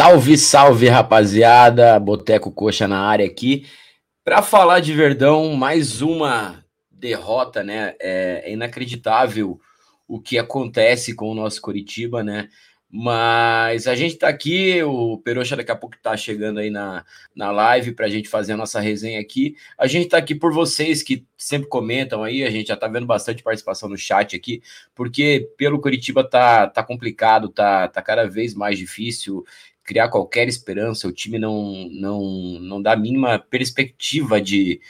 Salve, salve, rapaziada! Boteco Coxa na área aqui. Para falar de Verdão, mais uma derrota, né? É, inacreditável o que acontece com o nosso Coritiba, né? Mas a gente tá aqui, o Peroxa daqui a pouco tá chegando aí na, na live para a gente fazer a nossa resenha aqui. A gente tá aqui por vocês que sempre comentam aí, a gente já tá vendo bastante participação no chat aqui, porque pelo Curitiba tá, tá complicado, tá, tá cada vez mais difícil criar qualquer esperança, o time não, não, não dá a mínima perspectiva de,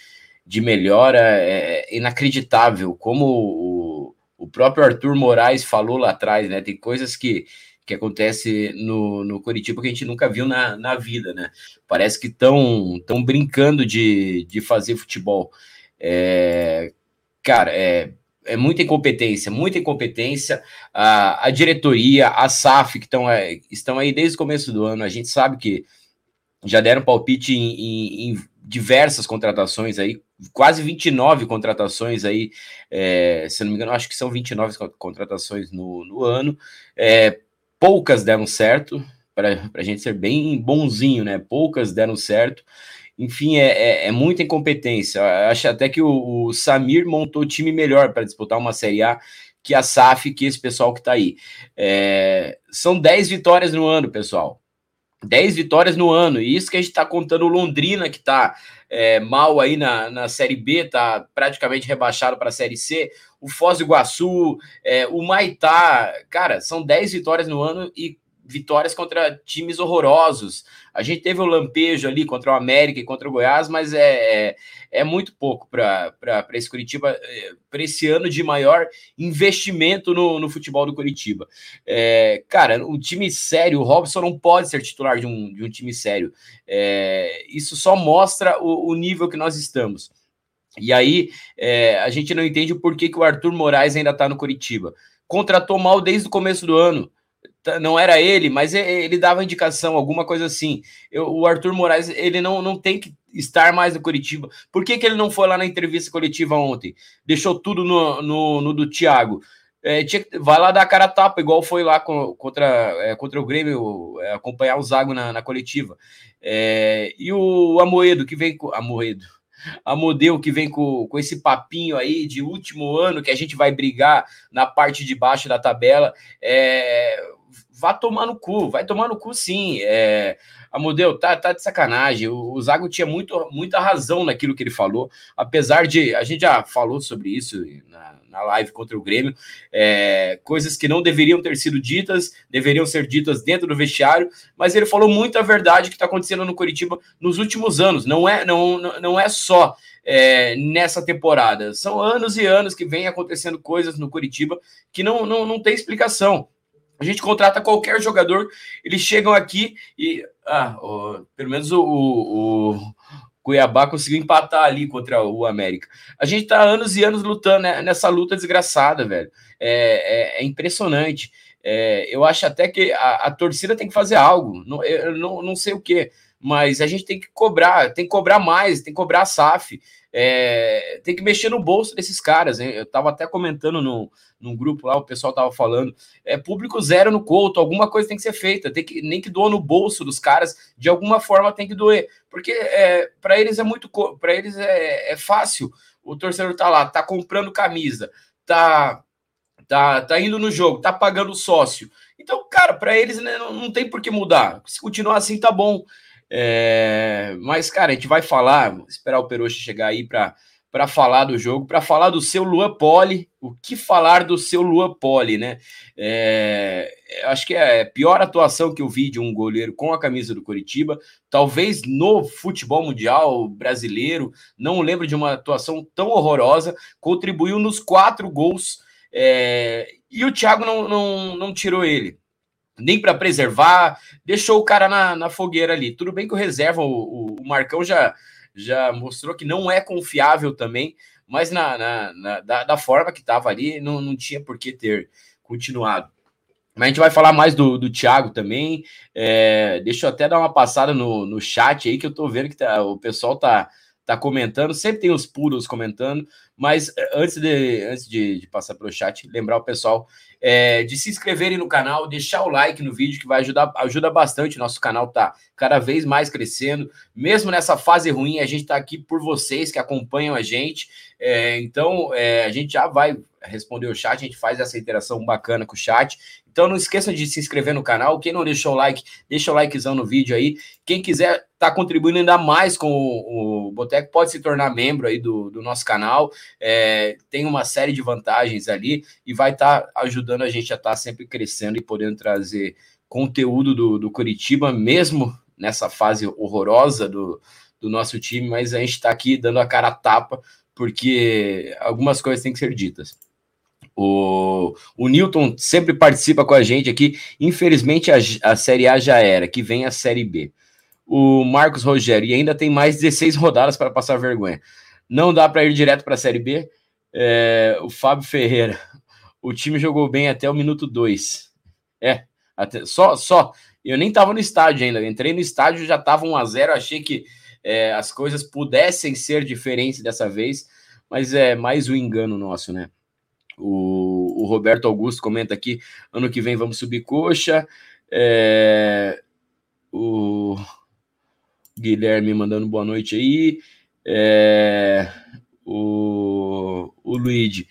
de melhora, é, é inacreditável, como o, o próprio Arthur Moraes falou lá atrás, né, tem coisas que que acontece no, no Curitiba que a gente nunca viu na, na vida, né? Parece que estão tão brincando de, de fazer futebol. É, cara, é, é muita incompetência, muita incompetência. A, a diretoria, a SAF, que tão, é, estão aí desde o começo do ano, a gente sabe que já deram palpite em, em, em diversas contratações aí, quase 29 contratações aí, é, se não me engano, acho que são 29 contratações no, no ano. É, poucas deram certo, para a gente ser bem bonzinho, né? Poucas deram certo. Enfim, é, é, é muita incompetência. Acho até que o, o Samir montou time melhor para disputar uma Série A que a SAF, que esse pessoal que está aí. É, são 10 vitórias no ano, pessoal. 10 vitórias no ano. E isso que a gente está contando o Londrina, que está é, mal aí na, na Série B, está praticamente rebaixado para a Série C o Foz do Iguaçu, é, o Maitá, cara, são 10 vitórias no ano e vitórias contra times horrorosos. A gente teve o lampejo ali contra o América e contra o Goiás, mas é, é, é muito pouco para esse Curitiba, é, para esse ano de maior investimento no, no futebol do Curitiba. É, cara, um time sério, o Robson não pode ser titular de um, de um time sério. É, isso só mostra o, o nível que nós estamos. E aí é, a gente não entende por que, que o Arthur Moraes ainda está no Curitiba. Contratou mal desde o começo do ano. Não era ele, mas ele dava indicação, alguma coisa assim. Eu, o Arthur Moraes, ele não, não tem que estar mais no Curitiba. Por que, que ele não foi lá na entrevista coletiva ontem? Deixou tudo no, no, no do Thiago. É, tinha, vai lá dar a cara a tapa, igual foi lá com, contra, é, contra o Grêmio, é, acompanhar o Zago na, na coletiva. É, e o Amoedo, que vem com. Amoedo a Modelo que vem com, com esse papinho aí de último ano que a gente vai brigar na parte de baixo da tabela, é, vá tomar no cu, vai tomar no cu sim. É, a Modelo tá, tá de sacanagem. O, o Zago tinha muito, muita razão naquilo que ele falou, apesar de a gente já falou sobre isso na, na live contra o Grêmio, é, coisas que não deveriam ter sido ditas, deveriam ser ditas dentro do vestiário, mas ele falou muita verdade que está acontecendo no Curitiba nos últimos anos. Não é, não, não é só é, nessa temporada. São anos e anos que vem acontecendo coisas no Curitiba que não, não, não tem explicação. A gente contrata qualquer jogador, eles chegam aqui e. Ah, pelo menos o, o, Cuiabá conseguiu empatar ali contra o América. A gente tá anos e anos lutando né, nessa luta desgraçada, velho. É, é, é impressionante. É, eu acho até que a, a, torcida tem que fazer algo. Não, eu não, não sei o que, mas a gente tem que cobrar, tem que cobrar mais, tem que cobrar a SAF. É, tem que mexer no bolso desses caras. Hein? Eu estava até comentando no, num grupo lá, o pessoal estava falando. É público zero no Couto, alguma coisa tem que ser feita. Tem que, nem que doa no bolso dos caras, de alguma forma tem que doer. Porque é, para eles é muito. para eles é, é fácil. O torcedor tá lá, tá comprando camisa, tá, tá, tá indo no jogo, tá pagando sócio. Então, cara, para eles né, não, não tem por que mudar. Se continuar assim, tá bom. É, mas, cara, a gente vai falar, esperar o Peroxa chegar aí para falar do jogo, para falar do seu Lua Poli. O que falar do seu Lua Poli, né? É, acho que é a pior atuação que eu vi de um goleiro com a camisa do Curitiba, talvez no futebol mundial brasileiro. Não lembro de uma atuação tão horrorosa. Contribuiu nos quatro gols. É, e o Thiago não, não, não tirou ele nem para preservar, deixou o cara na, na, fogueira ali. Tudo bem que o reserva, o, o, Marcão já, já mostrou que não é confiável também, mas na, na, na da, da, forma que estava ali, não, não tinha por que ter continuado. Mas a gente vai falar mais do, do Thiago também. É, deixa eu até dar uma passada no, no chat aí, que eu tô vendo que tá, o pessoal tá, tá comentando, sempre tem os puros comentando, mas eh, antes de, antes de, de passar para o chat, lembrar o pessoal é, de se inscreverem no canal, deixar o like no vídeo, que vai ajudar ajuda bastante. Nosso canal tá cada vez mais crescendo. Mesmo nessa fase ruim, a gente está aqui por vocês que acompanham a gente. É, então, é, a gente já vai responder o chat, a gente faz essa interação bacana com o chat. Então não esqueça de se inscrever no canal. Quem não deixou o like, deixa o likezão no vídeo aí. Quem quiser tá contribuindo ainda mais com o, o Boteco, pode se tornar membro aí do, do nosso canal. É, tem uma série de vantagens ali e vai estar tá ajudando a gente a estar tá sempre crescendo e podendo trazer conteúdo do, do Curitiba, mesmo nessa fase horrorosa do, do nosso time, mas a gente está aqui dando a cara a tapa, porque algumas coisas têm que ser ditas. O, o Newton sempre participa com a gente aqui. Infelizmente, a, a Série A já era, que vem a Série B. O Marcos Rogério, e ainda tem mais 16 rodadas para passar vergonha. Não dá para ir direto para a Série B. É, o Fábio Ferreira, o time jogou bem até o minuto 2. É, até, só, só. Eu nem estava no estádio ainda. Entrei no estádio, já estava 1 a 0 Achei que é, as coisas pudessem ser diferentes dessa vez, mas é mais um engano nosso, né? O, o, Roberto Augusto comenta aqui: ano que vem vamos subir coxa. É, o Guilherme mandando boa noite aí. É, o, o Luigi,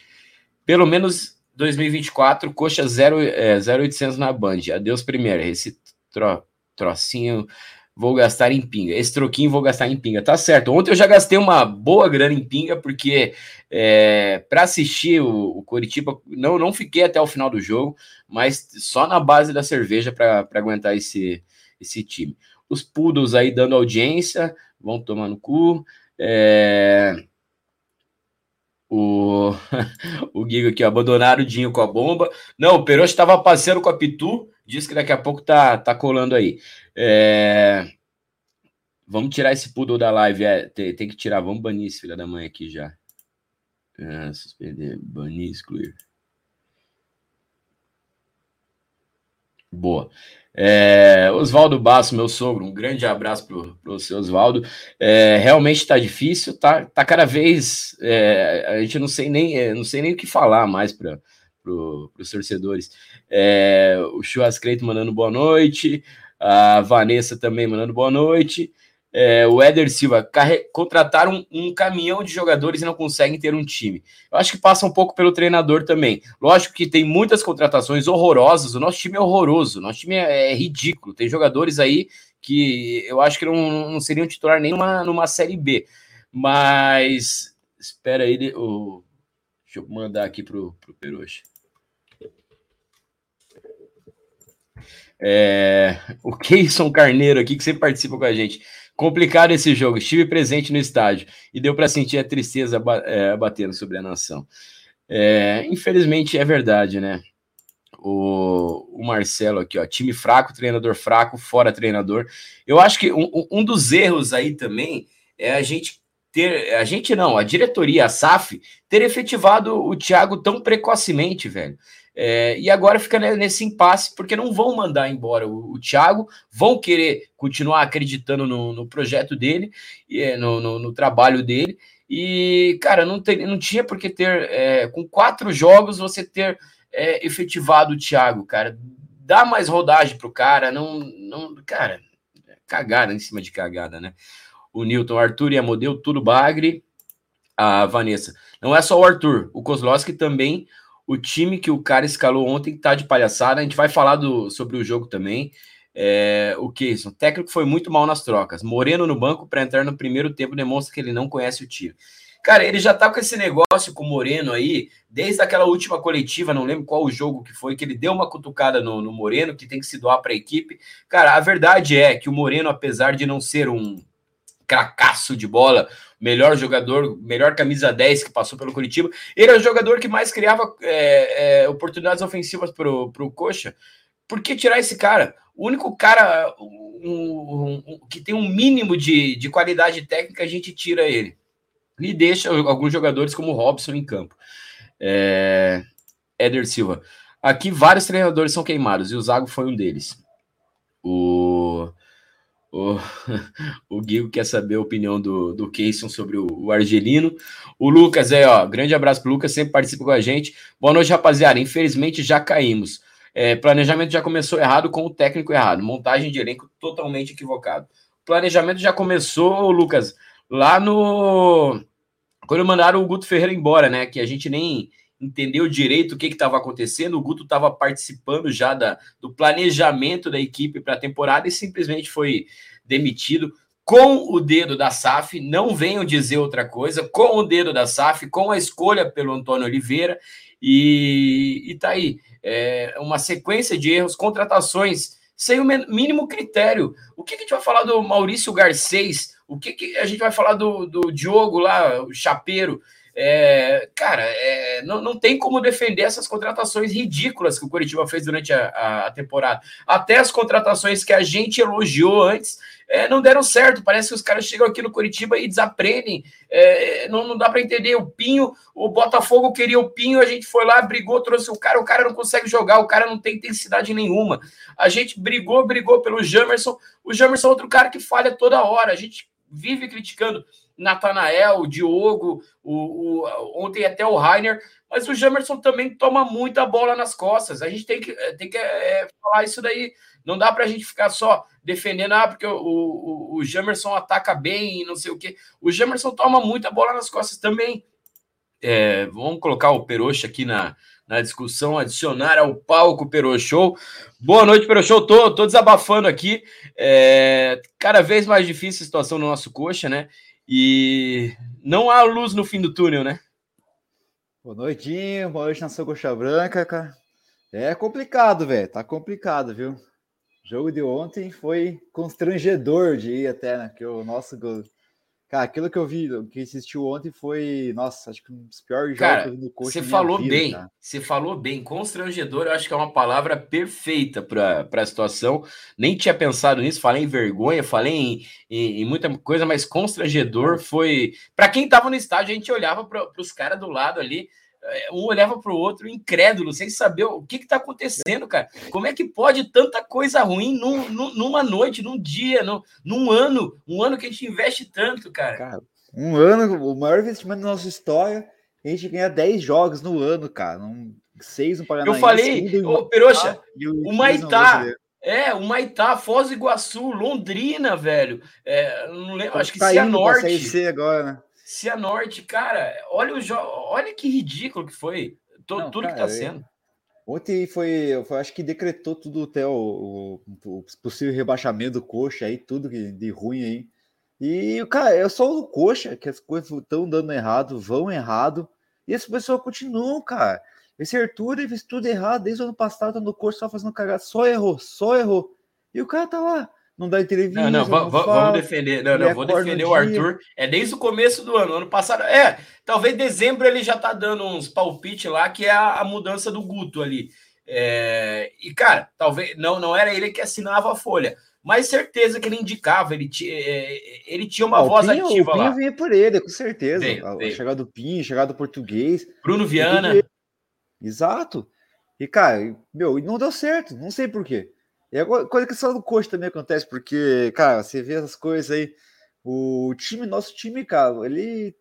pelo menos 2024, coxa 0, é, 0800 na Band. Adeus, primeiro. Esse tro, trocinho vou gastar em pinga. Esse troquinho vou gastar em pinga. Tá certo. Ontem eu já gastei uma boa grana em pinga, porque é, para assistir o, o Curitiba, não, não fiquei até o final do jogo, mas só na base da cerveja para aguentar esse, esse time. Os Poodles aí dando audiência, vão tomar no cu. É, o, o Giga aqui, abandonaram o Dinho com a bomba. Não, o Perotti estava passeando com a Pitu, disse que daqui a pouco tá, tá colando aí. É... Vamos tirar esse poodle da live. É, tem, tem, que tirar. Vamos banir esse filho da mãe aqui já. É, suspender, banir, excluir. Boa. É, Oswaldo Basso, meu sogro, um grande abraço para seu Oswaldo. É, realmente está difícil, tá, tá cada vez. É, a gente não sei nem, é, não sei nem o que falar mais para os torcedores. É, o Churrascreito mandando boa noite a Vanessa também mandando boa noite. É, o Éder Silva, contrataram um, caminhão de jogadores e não conseguem ter um time. Eu acho que passa um pouco pelo treinador também. Lógico que tem muitas contratações horrorosas. O nosso time é horroroso, o nosso time é, é ridículo. Tem jogadores aí que eu acho que não, não seriam titular nem numa, numa Série B. Mas espera aí, o, deixa eu mandar aqui pro, pro Peruche. É, o Keison Carneiro aqui, que sempre participa com a gente. Complicado esse jogo. Estive presente no estádio e deu para sentir a tristeza é, batendo sobre a nação. É, infelizmente é verdade, né? O, o, Marcelo aqui, ó, time fraco, treinador fraco, fora treinador. Eu acho que um, um dos erros aí também é a gente ter, a gente não, a diretoria, a SAF, ter efetivado o Thiago tão precocemente, velho. É, e agora fica nesse impasse, porque não vão mandar embora o, o Thiago, vão querer continuar acreditando no, no projeto dele, é, no, no, no, trabalho dele. E, cara, não, tem, não tinha por que ter, é, com quatro jogos, você ter é, efetivado o Thiago, cara. Dá mais rodagem pro cara, não. não cara, cagada em cima de cagada, né? O Newton, Arthur e a Modelo, tudo bagre. A Vanessa. Não é só o Arthur, o Kozlowski também o time que o cara escalou ontem tá de palhaçada. A gente vai falar do, sobre o jogo também. É, o? O técnico foi muito mal nas trocas. Moreno no banco para entrar no primeiro tempo demonstra que ele não conhece o time. Cara, ele já tá com esse negócio com o Moreno aí, desde aquela última coletiva, não lembro qual o jogo que foi, que ele deu uma cutucada no, no Moreno, que tem que se doar para a equipe. Cara, a verdade é que o Moreno, apesar de não ser um cracaço de bola, melhor jogador, melhor camisa 10 que passou pelo Curitiba. Ele é o jogador que mais criava é, é, oportunidades ofensivas para o Coxa. Por que tirar esse cara? O único cara um, um, um, que tem um mínimo de, de qualidade técnica, a gente tira ele. E deixa alguns jogadores como o Robson em campo. É, Éder Silva. Aqui vários treinadores são queimados e o Zago foi um deles. O O, o Guigo quer saber a opinião do, do Keyson sobre o, o, Argelino. O Lucas é, ó, grande abraço pro Lucas, sempre participa com a gente. Boa noite, rapaziada. Infelizmente já caímos. É, planejamento já começou errado com o técnico errado. Montagem de elenco totalmente equivocado. Planejamento já começou, Lucas, lá no. Quando mandaram o Guto Ferreira embora, né? Que a gente nem entendeu direito o que estava acontecendo. O Guto estava participando já da, do planejamento da equipe para a temporada e simplesmente foi demitido com o dedo da SAF. Não venham dizer outra coisa, com o dedo da SAF, com a escolha pelo Antônio Oliveira. E, e tá aí. É uma sequência de erros, contratações sem o mínimo critério. O que, que a gente vai falar do Maurício Garcês? O que, que a gente vai falar do, do Diogo lá, o Chapeiro? É, cara, é, não, não tem como defender essas contratações ridículas que o Curitiba fez durante a, a temporada. Até as contratações que a gente elogiou antes é, não deram certo. Parece que os caras chegam aqui no Curitiba e desaprendem. É, não, não dá para entender. O Pinho, o Botafogo queria o Pinho, a gente foi lá, brigou, trouxe o cara, o cara não consegue jogar, o cara não tem intensidade nenhuma. A gente brigou, brigou pelo Jamerson. O Jamerson é outro cara que falha toda hora. A gente vive criticando. Natanael, o Diogo, o, o, ontem até o Rainer, mas o Jamerson também toma muita bola nas costas. A gente tem que, tem que é, falar isso daí. Não dá para a gente ficar só defendendo, ah, porque o, o, o Jamerson ataca bem e não sei o quê. O Jamerson toma muita bola nas costas também. É, vamos colocar o Peroxa aqui na, na discussão, adicionar ao palco Peroxou. Boa noite, Peroxou. Tô, tô desabafando aqui. É, cada vez mais difícil a situação no nosso coxa, né? E não há luz no fim do túnel, né? Boa noitinho, boa noite na sua coxa branca, cara. É complicado, velho. Tá complicado, viu? O jogo de ontem foi constrangedor de ir até, né? Que o nosso Cara, aquilo que eu vi, que assistiu ontem foi, nossa, acho que um dos piores cara, jogos no coach. Você falou vida, bem, cara. você falou bem. Constrangedor, eu acho que é uma palavra perfeita para a situação. Nem tinha pensado nisso, falei em vergonha, falei em, em, em muita coisa, mas constrangedor foi. Para quem estava no estádio, a gente olhava para os caras do lado ali. É, um olhava para o outro incrédulo, sem saber o que está acontecendo, cara. Como é que pode tanta coisa ruim num, num, numa noite, num dia, num, num ano, um ano que a gente investe tanto, cara? Cara, um ano, o maior investimento da nossa história, a gente ganha 10 jogos no ano, cara. Um, seis no Paraná. Eu falei, ô, Peroxa, o, o Maitá. É, o Maitá, Foz do Iguaçu, Londrina, velho. É, não lembro, acho que tá Cianorte. agora, né? Cianorte, cara, olha o jogo, olha que ridículo que foi. Não, tudo cara, que tá sendo. Ontem foi, foi, acho que decretou tudo até o, o, o possível rebaixamento do coxa aí, tudo de ruim aí. E, cara, é só o coxa que as coisas estão dando errado, vão errado, e esse pessoal continua, cara. Esse Arthur fez tudo errado desde o ano passado, no coxa só fazendo cagada, só errou, só errou. E o cara tá lá não dá entrevista. Não, não, não vamos defender. Não, não, vou defender o Arthur. É desde o começo do ano. Ano passado. É, talvez dezembro ele já tá dando uns palpites lá, que é a, a mudança do Guto ali. É, e, cara, talvez não, não era ele que assinava a folha. Mas certeza que ele indicava, ele, é, ele tinha uma ah, voz Pinho, ativa o Pinho lá. vinha por ele, com certeza. Veio, a, veio. chegada do Pinho, chegada do português. Bruno Viana. Exato. E, cara, meu, não deu certo. Não sei por E a coisa que só no coach também acontece, porque, cara, você vê essas coisas aí. O time, nosso time, cara, ele.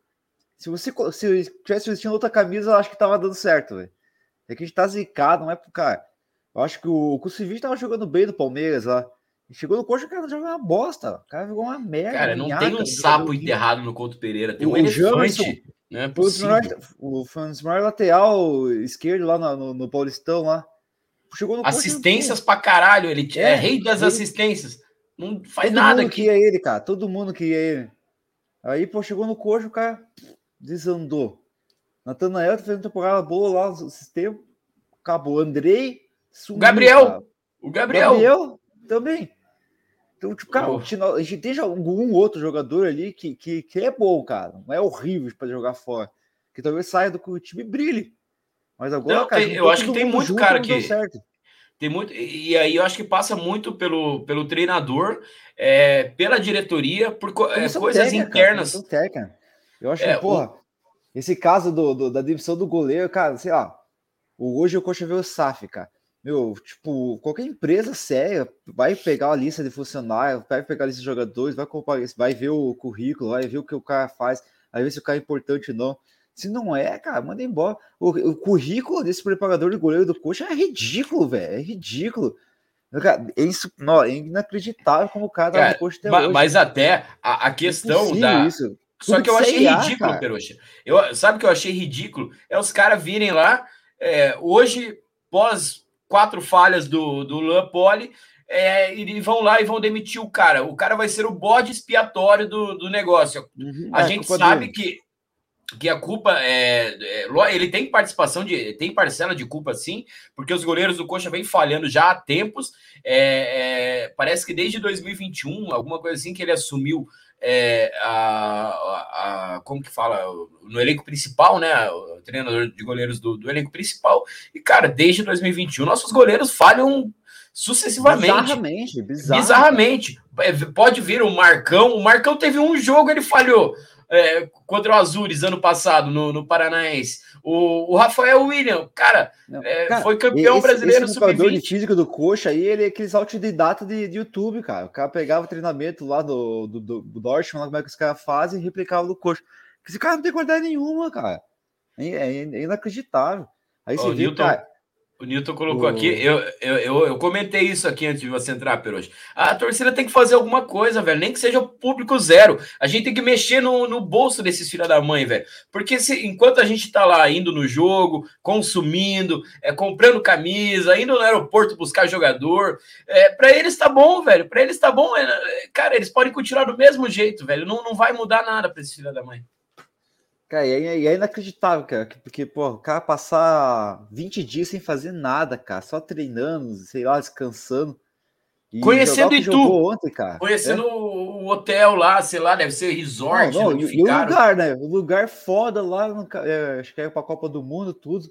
Se você se tivesse vestindo outra camisa, eu acho que tava dando certo, velho. É que a gente tá zicado, não é pro cara. Eu acho que o Kusevich tava jogando bem no Palmeiras lá. Chegou no coxa, o cara jogou uma bosta. O cara jogou uma merda. Cara, não tem um sapo enterrado no Couto Pereira, tem um o elefante. Não é possível. O, o maior lateral esquerdo lá no, no, no Paulistão lá. Chegou no Assistências pra caralho, ele é, é rei das ele... assistências. Não faz Todo nada mundo queria ele, cara. Todo mundo queria ele. Aí, pô, chegou no coxo, o cara desandou. Natanael tá fazendo temporada boa lá no sistema. Acabou. Andrei. Sumiu, Gabriel. Cara. O Gabriel. Gabriel também. Então, tipo, cara, oh. a gente tem algum outro jogador ali que, que, que é bom, cara. Não é horrível para jogar fora. Que talvez saia do time e brilhe. Mas agora, não, cara, tem, eu acho que tem muito junto, cara que tem muito e aí eu acho que passa muito pelo, pelo treinador, é, pela diretoria, por é, coisas técnica, internas. Técnica. Eu acho é, que, porra, o... esse caso do, do, da demissão do goleiro, cara, sei lá, hoje o coxa vê o SAF, cara. meu, tipo, qualquer empresa séria vai pegar a lista de funcionários, vai pegar a lista de jogadores, vai comparar, vai ver o currículo, vai ver o que o cara faz, vai ver se o cara é importante ou não. Se não é, cara, manda embora. O, o currículo desse preparador de goleiro do coxa é ridículo, velho. É ridículo. É, isso, não, é inacreditável como o cara, cara no coxa até mas, hoje. Mas até a, a questão é da. Isso. Só que eu achei ridículo, Peruxa. Eu, sabe o que eu achei ridículo? É os caras virem lá, é, hoje, pós quatro falhas do, do Luan Poli, é, e vão lá e vão demitir o cara. O cara vai ser o bode expiatório do, do negócio. Uhum, a é, gente sabe dele. que que a culpa é, é, ele tem participação de tem parcela de culpa sim porque os goleiros do Coxa vem falhando já há tempos. É, é, parece que desde 2021 alguma coisa assim que ele assumiu é, a, a, a, como que fala no elenco principal né o treinador de goleiros do, do elenco principal. E cara desde 2021 nossos goleiros falham sucessivamente. Bizarramente. Bizarramente. É, pode vir o Marcão. O Marcão teve um jogo ele falhou é, contra o Azures ano passado no, no Paranaense. O, o Rafael William, cara, Não, é, cara foi campeão esse, brasileiro esse sub-20. de físico do Coxa aí, ele é aqueles autodidata de, de YouTube, cara. O cara pegava o treinamento lá do, do, do, do Dortmund, como é que os caras fazem, e replicava no Coxa. Esse cara não tem qualidade nenhuma, cara. É, é, é inacreditável. Aí você viu, cara o Newton colocou aqui, eu, eu, eu, eu, comentei isso aqui antes de você entrar, Peroche. A torcida tem que fazer alguma coisa, velho, nem que seja o público zero. A gente tem que mexer no, no bolso desses filha da mãe, velho. Porque se, enquanto a gente tá lá indo no jogo, consumindo, é, comprando camisa, indo no aeroporto buscar jogador, é, para eles tá bom, velho. Para eles tá bom. É, cara, eles podem continuar do mesmo jeito, velho. Não, não vai mudar nada para esses filha da mãe. Cara, e é, é, inacreditável, cara, porque, pô, o cara passar 20 dias sem fazer nada, cara, só treinando, sei lá, descansando. Conhecendo Itu. Ontem, cara. Conhecendo é? o hotel lá, sei lá, deve ser resort. Não, não, e, o lugar, né? O lugar foda lá, no, é, acho que é pra Copa do Mundo, tudo.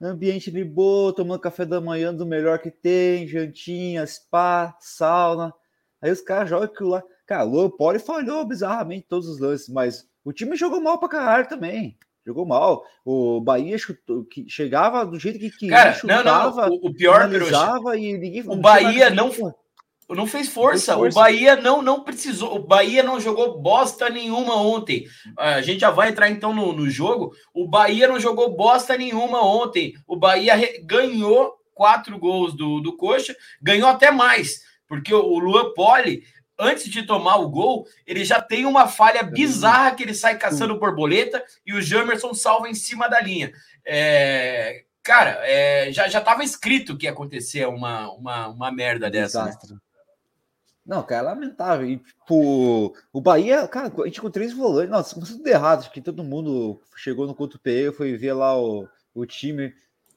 Ambiente de boa, tomando café da manhã do melhor que tem, jantinha, spa, sauna. Aí os caras jogam aquilo lá. Cara, o Poli falhou bizarramente todos os lances, mas o time jogou mal pra caralho também. Jogou mal. O Bahia chutou, que chegava do jeito que queria, Cara, chutava, não, não, o, o pior, e ninguém O Bahia não, não fez força. Não fez força. O Bahia não, não precisou. O Bahia não jogou bosta nenhuma ontem. A gente já vai entrar então no, no jogo. O Bahia não jogou bosta nenhuma ontem. O Bahia ganhou quatro gols do, do Coxa, ganhou até mais, porque o, o Luan Poli antes de tomar o gol, ele já tem uma falha bizarra que ele sai caçando borboleta e o Jamerson salva em cima da linha. É, cara, é, já estava escrito que ia acontecer uma, uma, uma merda dessa. Né? Não, cara, é lamentável. E, tipo, o Bahia, cara, a gente com três volantes, nossa, começou tudo errado. Acho que todo mundo chegou no conto PE, foi ver lá o, o time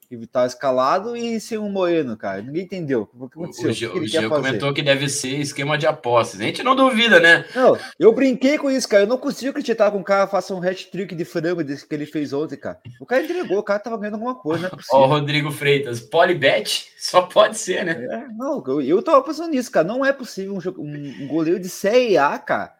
que tá escalado e sem um Moeno, cara. Ninguém entendeu. O que aconteceu? O, Gil, o, que o comentou que deve ser esquema de apostas. A gente não duvida, né? Não, eu brinquei com isso, cara. Eu não consigo acreditar que um cara faça um hat-trick de frango desse que ele fez ontem, cara. O cara entregou, o cara tava ganhando alguma coisa, não é Ó, o Rodrigo Freitas, polibet só pode ser, né? É, não, eu, eu tava pensando nisso, cara. Não é possível um, um, um goleiro de Série A, cara.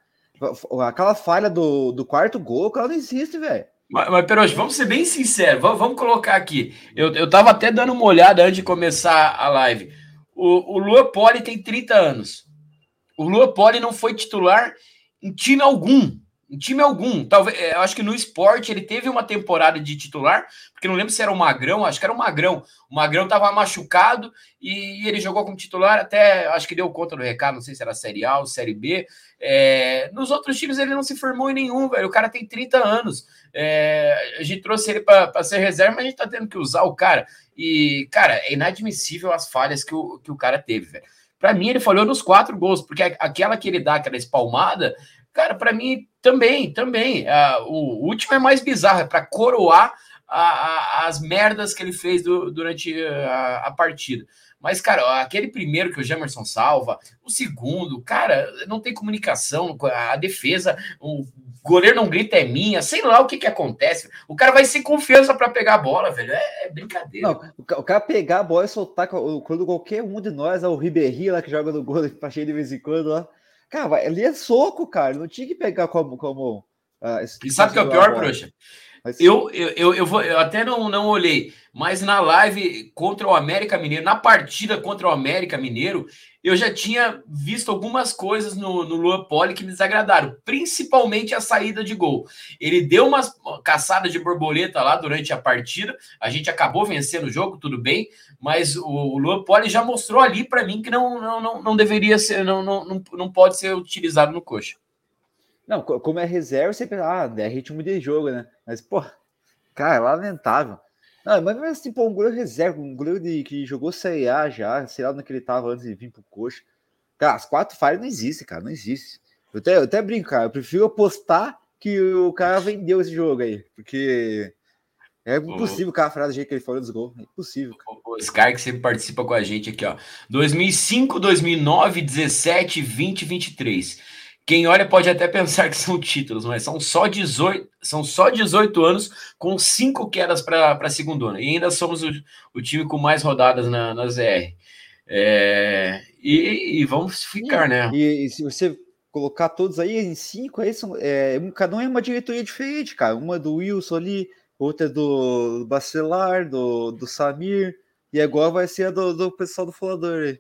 Aquela falha do, do quarto gol, cara, não existe, velho. Mas, mas Peroche, vamos ser bem sinceros, vamos, vamos, colocar aqui. Eu, eu tava até dando uma olhada antes de começar a live. O, o Lua Poli tem 30 anos. O Lua Poli não foi titular em time algum. Em time algum. Talvez, é, eu acho que no esporte ele teve uma temporada de titular, porque não lembro se era o Magrão, acho que era o Magrão. O Magrão estava machucado e, ele jogou como titular, até acho que deu conta do recado, não sei se era Série A ou Série B. É, nos outros times ele não se formou em nenhum, velho. O cara tem 30 anos. É, a gente trouxe ele para ser reserva, mas a gente tá tendo que usar o cara. E, cara, é inadmissível as falhas que o, que o cara teve, velho. Para mim, ele falhou nos quatro gols, porque aquela que ele dá, aquela espalmada, cara, para mim também, também. Uh, o último é mais bizarro, é para coroar a, a, as merdas que ele fez do, durante a, a partida. Mas, cara, aquele primeiro que o Jamerson salva, o segundo, cara, não tem comunicação, a defesa, o goleiro não grita é minha, sei lá o que que acontece. O cara vai sem confiança para pegar a bola, velho. É, é brincadeira. Não, o cara pegar a bola e soltar quando qualquer um de nós, é o Ribeirinho lá que joga no gol, pra cheio de vez em quando lá. Cara, ali é soco, cara. Não tinha que pegar como. como uh, e sabe o que é o pior, Bruxa? Eu, eu, eu, eu, vou, eu até não, não olhei, mas na live contra o América Mineiro, na partida contra o América Mineiro, eu já tinha visto algumas coisas no, no Luan Poli que me desagradaram, principalmente a saída de gol. Ele deu uma caçada de borboleta lá durante a partida, a gente acabou vencendo o jogo, tudo bem, mas o, o Luan Poli já mostrou ali para mim que não, não, não, não deveria ser, não, não, não, pode ser utilizado no coxa. Não, como é reserva, você pensa, ah, é ritmo de jogo, né? Mas, pô, cara, é lamentável. Não, mas assim, pô, um goleiro reserva, um goleiro de, que jogou A já, sei lá onde que ele tava antes de vir pro coxa. Cara, as quatro falhas não existem, cara, não existe. Eu até, eu até brinco, cara, eu prefiro apostar que o cara vendeu esse jogo aí, porque é impossível o cara falar do jeito que ele falou dos gols. É impossível. Cara. O Scar que sempre participa com a gente aqui, ó. 2005, 2009, 17, 20, 23. Quem olha pode até pensar que são títulos, mas são só 18, são só 18 anos com cinco quedas para a segunda E ainda somos o, o, time com mais rodadas na, na ZR. É, e, e, vamos ficar, né? E, e, se você colocar todos aí em cinco, aí são, é, cada um é uma diretoria diferente, cara. Uma do Wilson ali, outra do Bacelar, do, do Samir, e agora vai ser a do, do pessoal do Folador aí.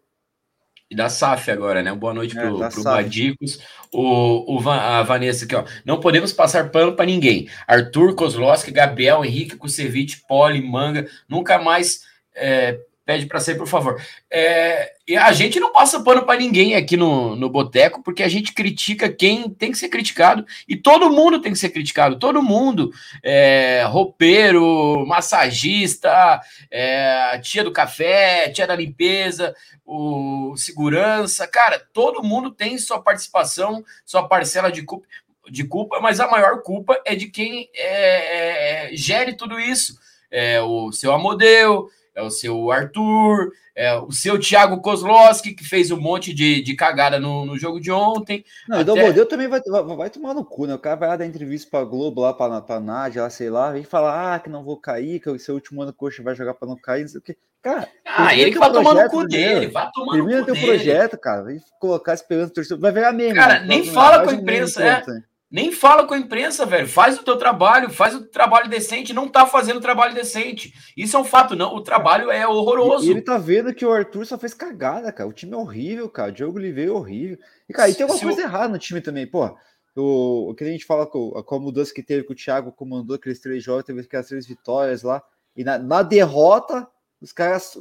E da SAF agora, né? Boa noite é, pro, pro Badicos. O, o, a Vanessa aqui, ó. Não podemos passar pano para ninguém. Arthur, Kozlowski, Gabriel, Henrique, Kusevich, Poli, Manga. Nunca mais é, pede para sair, por favor. É, a gente não passa pano para ninguém aqui no, no Boteco, porque a gente critica quem tem que ser criticado, e todo mundo tem que ser criticado, todo mundo. É, roupeiro, massagista, é, tia do café, tia da limpeza, o segurança, cara, todo mundo tem sua participação, sua parcela de culpa, de culpa mas a maior culpa é de quem é, é, gere tudo isso. É o seu Amodeu, é o seu Arthur, é o seu Thiago Kozlowski, que fez um monte de, de cagada no, no jogo de ontem. Não, até... o Domodeu também vai, vai, vai, tomar no cu, né? O cara vai lá dar entrevista pra Globo, lá pra, pra Nádia, lá, sei lá, vem falar, ah, que não vou cair, que o seu último ano coxa vai jogar pra não cair, não sei o quê. Cara, ah, ele que vai tomar no cu dele, vai tomar no cu dele. Termina teu projeto, cara, vem colocar esperança torcedor, vai virar mesmo. Cara, né? nem fala com a imprensa, é. Nem fala com a imprensa, velho. Faz o teu trabalho, faz o trabalho decente. Não tá fazendo trabalho decente. Isso é um fato, não. O trabalho é horroroso. E ele tá vendo que o Arthur só fez cagada, cara. O time é horrível, cara. O Diogo Oliveira é horrível. E, cara, e tem alguma coisa errada no time também, pô. O, o que a gente fala com, com a mudança que teve que o Thiago comandou aqueles três jogos, teve aquelas três vitórias lá. E na, na derrota, os caras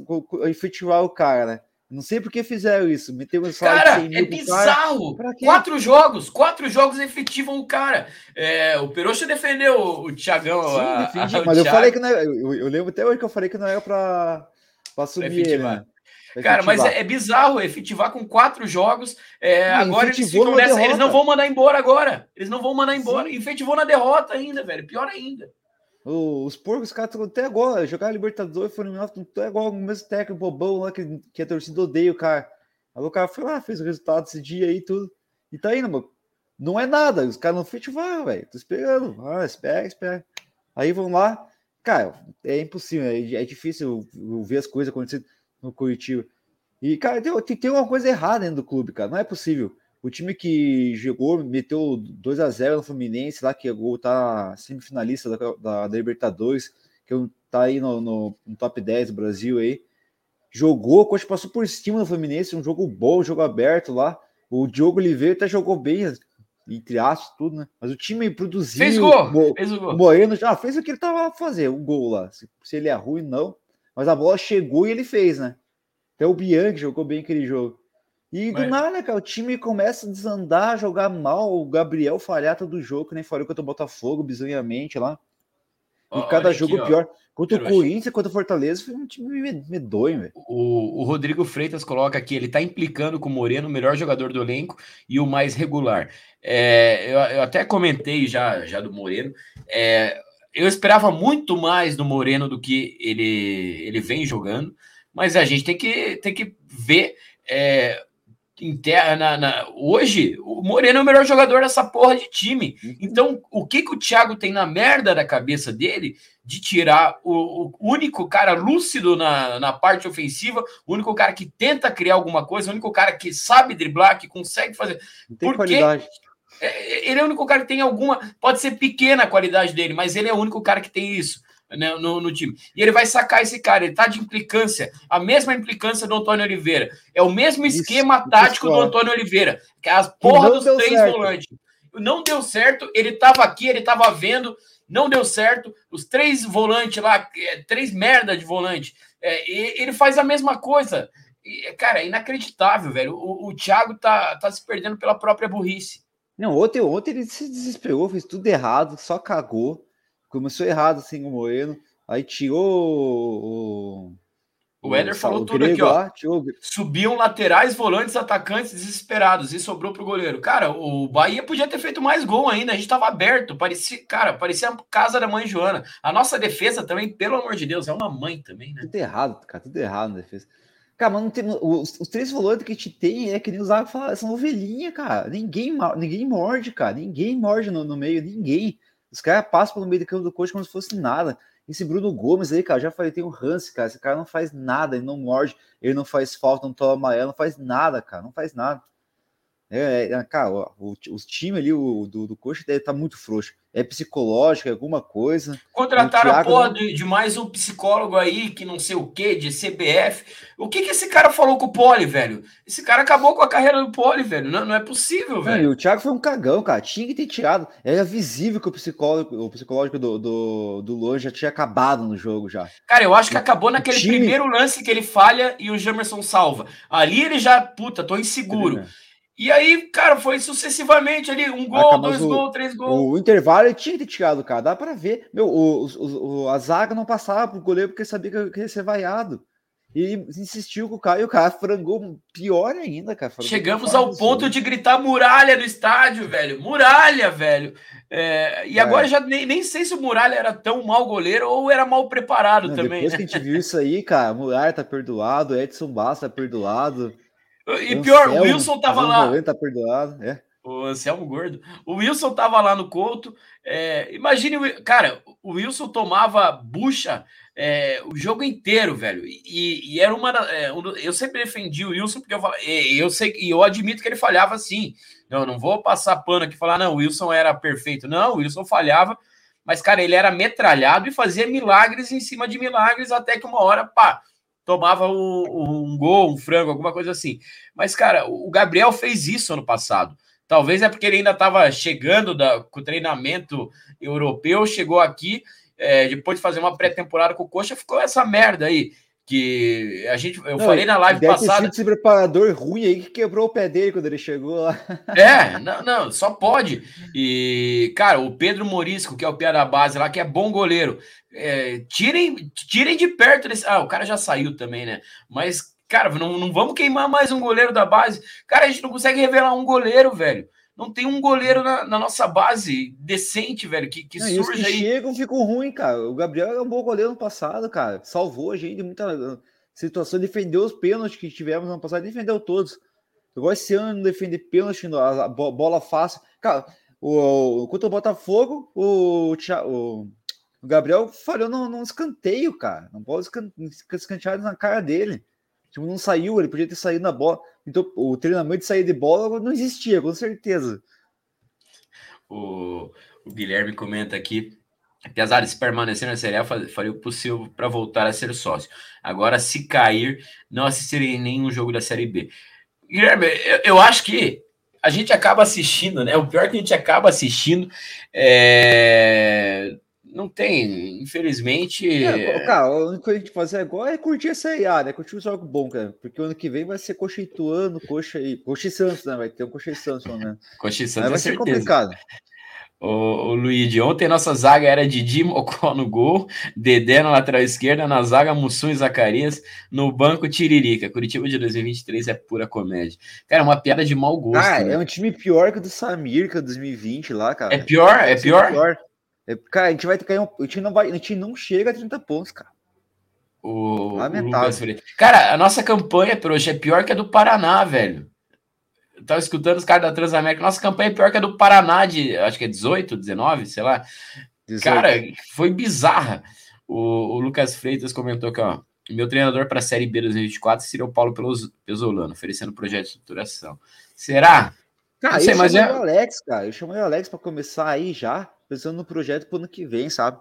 efetivaram o cara, né? Não sei por que fizeram isso. Meteu um cara, é bizarro. Cara. Quatro jogos, quatro jogos efetivam o cara. É, o Peroxa defendeu o Thiagão. Sim, a, defendi, a, mas eu falei que não era, eu, eu, lembro até hoje que eu falei que não era para assumir efetivar. Ele, né? Cara, mas é, é, bizarro efetivar com quatro jogos. É, agora eles, nessa, eles não vão mandar embora agora. Eles não vão mandar embora. Sim. Efetivou na derrota ainda, velho. Pior ainda. Os porcos, os caras até agora. Jogar Libertadores, foram eliminados, até agora o mesmo técnico bobão lá que, que a torcida odeia o cara. Aí o cara foi lá, fez o resultado esse dia aí tudo. E tá indo, mano. Não é nada. Os caras não festival, velho. Tô esperando. Ah, espera, espera. Aí vão lá. Cara, é impossível. É, é difícil ver as coisas acontecendo no Curitiba. E, cara, tem, tem uma coisa errada dentro do clube, cara. Não é possível. O time que jogou, meteu 2 a 0 no Fluminense, lá que o tá semifinalista da, da, da Libertadores, que tá aí no, no, no, top 10 do Brasil aí. Jogou, o coach passou por cima do Fluminense, um jogo bom, um jogo aberto lá. O Diogo Oliveira até jogou bem, entre aspas, tudo, né? Mas o time produziu. Fez gol, Mo, fez o gol. Moreno já fez o que ele tava fazer, o gol lá. Se, se, ele é ruim, não. Mas a bola chegou e ele fez, né? Até o Bianchi jogou bem aquele jogo. E Mas... do nada, cara, o time começa a desandar, jogar mal. O Gabriel falhar todo jogo, que nem falou contra o Botafogo, bizonhamente lá. E cada jogo aqui, pior. Contra o Corinthians, contra o Fortaleza, foi um time medonho, velho. O, o Rodrigo Freitas coloca aqui, ele tá implicando com o Moreno, o melhor jogador do elenco e o mais regular. É, eu, eu, até comentei já, já do Moreno. É, eu esperava muito mais do Moreno do que ele, ele vem jogando, mas a gente tem que, tem que ver é, interna. Na, hoje, o Moreno é o melhor jogador dessa porra de time. Uhum. Então, o que, que o Thiago tem na merda da cabeça dele de tirar o, o único cara lúcido na, na parte ofensiva, o único cara que tenta criar alguma coisa, o único cara que sabe driblar, que consegue fazer. Tem Porque qualidade. É, ele é o único cara que tem alguma. Pode ser pequena a qualidade dele, mas ele é o único cara que tem isso. Né, no, no, time. E ele vai sacar esse cara, ele tá de implicância, a mesma implicância do Antônio Oliveira. É o mesmo esquema isso, tático do Antônio Oliveira, que é as porra dos três volantes. Não deu certo, ele tava aqui, ele tava vendo, não deu certo. Os três volantes lá, é, três merda de volante, é, ele faz a mesma coisa. E, cara, é inacreditável, velho. O, o Thiago tá, tá se perdendo pela própria burrice. Não, ontem, ontem ele se desesperou, fez tudo errado, só cagou. Começou errado assim o Moeno, aí tirou o. O Éder falou tudo aqui, ó. Lá, tirou... Subiam laterais, volantes, atacantes desesperados e sobrou pro goleiro. Cara, o Bahia podia ter feito mais gol ainda. A gente tava aberto. Parecia, cara, parecia a casa da mãe Joana. A nossa defesa também, pelo amor de Deus, é uma mãe também, né? Tudo errado, cara, tudo errado na defesa. Cara, mas não tem, os, os três volantes que a gente tem é que nem usava são ovelhinha, cara. Ninguém, ninguém morde, cara. Ninguém morde no, no meio, ninguém. Os caras passam pelo meio do campo do coach como se fosse nada. Esse Bruno Gomes aí, cara, já falei, tem um Hans, cara. Esse cara não faz nada, ele não morde, ele não faz falta, não toma amarelo, não faz nada, cara. Não faz nada. É, é, cara, o, os times ali o, do, do coxa deve tá muito frouxo. É psicológico, é alguma coisa. Contrataram a porra de, de, mais um psicólogo aí, que não sei o que, de CBF. O que que esse cara falou com o Poli, velho? Esse cara acabou com a carreira do Poli, velho. Não, não é possível, velho. Não, o Thiago foi um cagão, cara. Tinha que ter tirado. Era visível que o psicólogo, o psicológico do, do, do Luan já tinha acabado no jogo já. Cara, eu acho que acabou naquele time... primeiro lance que ele falha e o Jamerson salva. Ali ele já, puta, tô inseguro. É. E aí, cara, foi sucessivamente ali, um gol, ah, dois gols, três gols. O intervalo ele tinha que ter tirado, cara, dá para ver. Meu, o, o, o, a zaga não passava pro goleiro porque sabia que ia ser vaiado. E insistiu com o cara e o cara frangou pior ainda, cara. Chegamos ao ponto de gritar muralha no estádio, velho. Muralha, velho. É, e é. agora já nem, nem sei se o Muralha era tão mal goleiro ou era mal preparado não, também. Depois né? que a gente viu isso aí, cara, Muralha tá perdoado, Edson Basta tá perdoado. E pior, o Wilson tava lá. Tá perdoado, é. O Anselmo Gordo. O Wilson tava lá no Couto. É, imagine, cara, o Wilson tomava bucha é, o jogo inteiro, velho. E, e era uma. É, eu sempre defendi o Wilson porque eu, eu sei e eu admito que ele falhava assim. Não, não vou passar pano aqui e falar, não, o Wilson era perfeito. Não, o Wilson falhava, mas, cara, ele era metralhado e fazia milagres em cima de milagres até que uma hora, pá, tomava um, um gol, um frango, alguma coisa assim. Mas, cara, o Gabriel fez isso ano passado. Talvez é porque ele ainda estava chegando da, com o treinamento europeu, chegou aqui, é, depois de fazer uma pré-temporada com o Coxa, ficou essa merda aí. Que a gente, eu não, falei na live deve passada. Ter esse preparador ruim aí que quebrou o pé dele quando ele chegou lá. É, não, não, só pode. E, cara, o Pedro Morisco, que é o pé da base lá, que é bom goleiro, é, tirem, tirem de perto desse. Ah, o cara já saiu também, né? Mas, cara, não, não vamos queimar mais um goleiro da base. Cara, a gente não consegue revelar um goleiro, velho. Não tem um goleiro na, na nossa base decente, velho, que, que não, surge que aí. chegam ficam ruim, cara. O Gabriel é um bom goleiro no passado, cara. Salvou a gente de muita situação, defendeu os pênaltis que tivemos no passado, defendeu todos. Igual esse ano defender pênalti, a bola fácil. Cara, o, o, contra o Botafogo, o, o, o Gabriel falhou num, num escanteio, cara. Não pode escantear na cara dele. Tipo, não saiu, ele podia ter saído na bola. Então, o treinamento de sair de bola não existia, com certeza. O, o Guilherme comenta aqui. Apesar de se permanecer na Série A, faria o possível para voltar a ser sócio. Agora, se cair, não assistirei nenhum jogo da Série B. Guilherme, eu, eu acho que a gente acaba assistindo, né? O pior é que a gente acaba assistindo é não tem, infelizmente. É, cara, o único que a gente fazer agora é curtir essa IA, né? Curtir um jogo bom, cara. Porque o ano que vem vai ser Coxa Ituano, Coxa e. Coxa e Santos, né? Vai ter um Coxa e Santos, né? Coxa e Santos. vai ser certeza. complicado. O, o Luigi, ontem nossa zaga era Didi Mocó no gol, Dedé na lateral esquerda, na zaga Mussum e Zacarias, no banco Tiririca. Curitiba de 2023 é pura comédia. Cara, uma piada de mau gosto. Ah, né? é um time pior que o do Samir, que é 2020 lá, cara. É pior? É, é pior? pior. É, cara, a gente vai um. O time não vai. A gente não chega a 30 pontos, cara. O, Lamentável. O cara, a nossa campanha por hoje é pior que a do Paraná, velho. Eu tava escutando os caras da Transamérica. Nossa campanha é pior que a do Paraná, de acho que é 18, 19, sei lá. 18. Cara, foi bizarra. O, o, Lucas Freitas comentou que, ó. Meu treinador para a Série B 2024 seria o Paulo Pesolano, oferecendo projeto de estruturação. Será? Cara, eu, sei, mas é... o Alex, cara. Eu chamei o Alex para começar aí já, pensando no projeto pro ano que vem, sabe?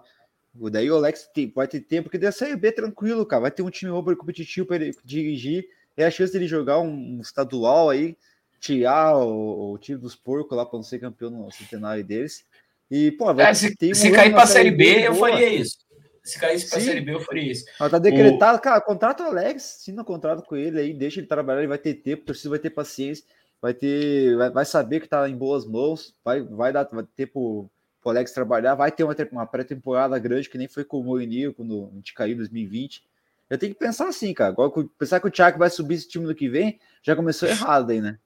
Daí o Alex tem, vai ter tempo, porque daí a Série B tranquilo, cara. Vai ter um time over competitivo para ele dirigir. É a chance dele jogar um, um estadual aí, tirar o, o, time dos porcos lá para não ser campeão no centenário deles. E, pô, vai é, se, ter se cair para a Série B, eu faria isso. Se caísse para a Série B, eu faria isso. Mas tá decretado, o... cara, contrata o Alex, assina o contrato com ele aí, deixa ele trabalhar, ele vai ter tempo, precisa vai ter paciência, vai ter, vai, vai saber que tá em boas mãos, vai, vai dar vai ter pro, Alex trabalhar, vai ter uma, uma pré-temporada grande, que nem foi com o Mourinho quando a gente caiu em 2020. Eu tenho que pensar assim, cara. Agora, pensar que o Thiago vai subir esse time no que vem, já começou errado aí, né?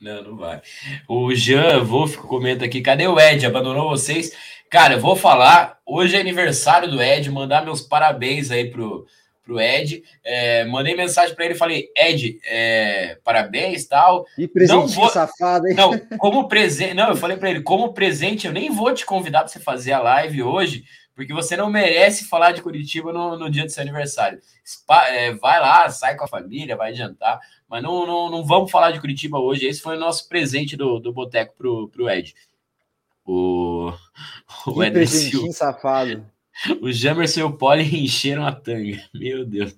Não, não vai. O Jean Wolf comenta aqui: cadê o Ed? Abandonou vocês? Cara, eu vou falar. Hoje é aniversário do Ed, mandar meus parabéns aí pro, pro Ed. É, mandei mensagem para ele falei: Ed, é, parabéns tal. E presente não vou... safado, hein? Não, como presente. Não, eu falei para ele: como presente, eu nem vou te convidar para você fazer a live hoje porque você não merece falar de Curitiba no, no dia do seu aniversário. Spa, é, vai lá, sai com a família, vai jantar, mas não, não, não vamos falar de Curitiba hoje. Esse foi o nosso presente do, do Boteco pro, pro Ed. O, o Ed Silva. safado. O Jamerson e o Poli encheram a tanga. Meu Deus.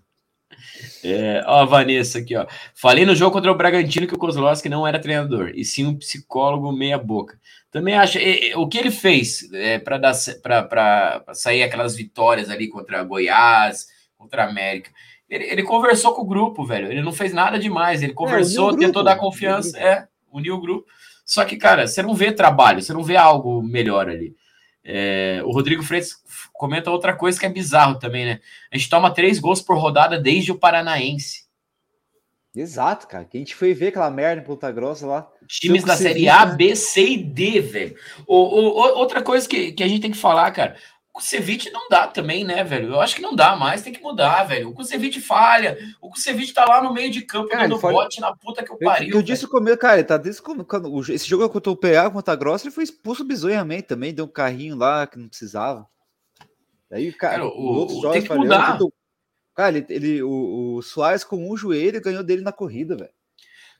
É, ó, a Vanessa aqui, ó. Falei no jogo contra o Bragantino que o Kozlowski não era treinador, e sim um psicólogo meia-boca. Também acho. o que ele fez é, para dar para sair aquelas vitórias ali contra Goiás, contra a América? Ele, ele, conversou com o grupo, velho. Ele não fez nada demais. Ele é, conversou, é, tentou dar confiança, é, uniu o grupo. Só que, cara, você não vê trabalho, você não vê algo melhor ali. É, o Rodrigo Freitas comenta outra coisa que é bizarro também, né? A gente toma três gols por rodada desde o Paranaense. Exato, cara. Que a gente foi ver aquela merda em Ponta Grossa lá. Times da Série A, B, C e D, velho. O, o, outra coisa que, que a gente tem que falar, cara. O Kusevich não dá também, né, velho? Eu acho que não dá mais, tem que mudar, velho. O Kusevich falha, o Kusevich tá lá no meio de campo, cara, dando bote na puta que eu pariu. Eu, eu disse comigo, cara, ele tá desde quando, esse jogo contra o PA, contra a Grossa, ele foi expulso bizonhamente também, deu um carrinho lá que não precisava. Aí, cara, cara o, outros jogos, tem que mudar. cara, ele, ele o, o Soares com um joelho ganhou dele na corrida, velho.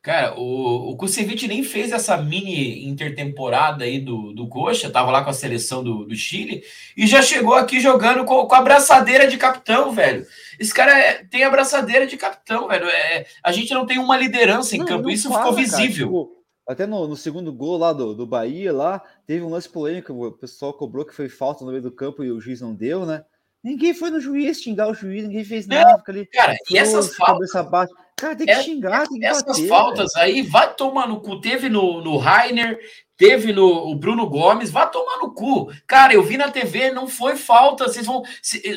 Cara, o, o Kusevich nem fez essa mini intertemporada aí do, do Coxa, tava lá com a seleção do, do Chile, e já chegou aqui jogando com, com a braçadeira de capitão, velho. Esse cara é, tem a braçadeira de capitão, velho. É, a gente não tem uma liderança em não, campo, não isso fala, ficou visível. Cara, tipo, até no, no, segundo gol lá do, do Bahia, lá, teve um lance polêmico, o pessoal cobrou que foi falta no meio do campo e o juiz não deu, né? Ninguém foi no juiz xingar o juiz, ninguém fez nada. ali, cara, e essas faltas. Cara, tem que é, xingar, tem que Essas bater, faltas aí, vai tomar no cu. Teve no, no Rainer, teve no o Bruno Gomes, vai tomar no cu. Cara, eu vi na TV, não foi falta. Vocês vão.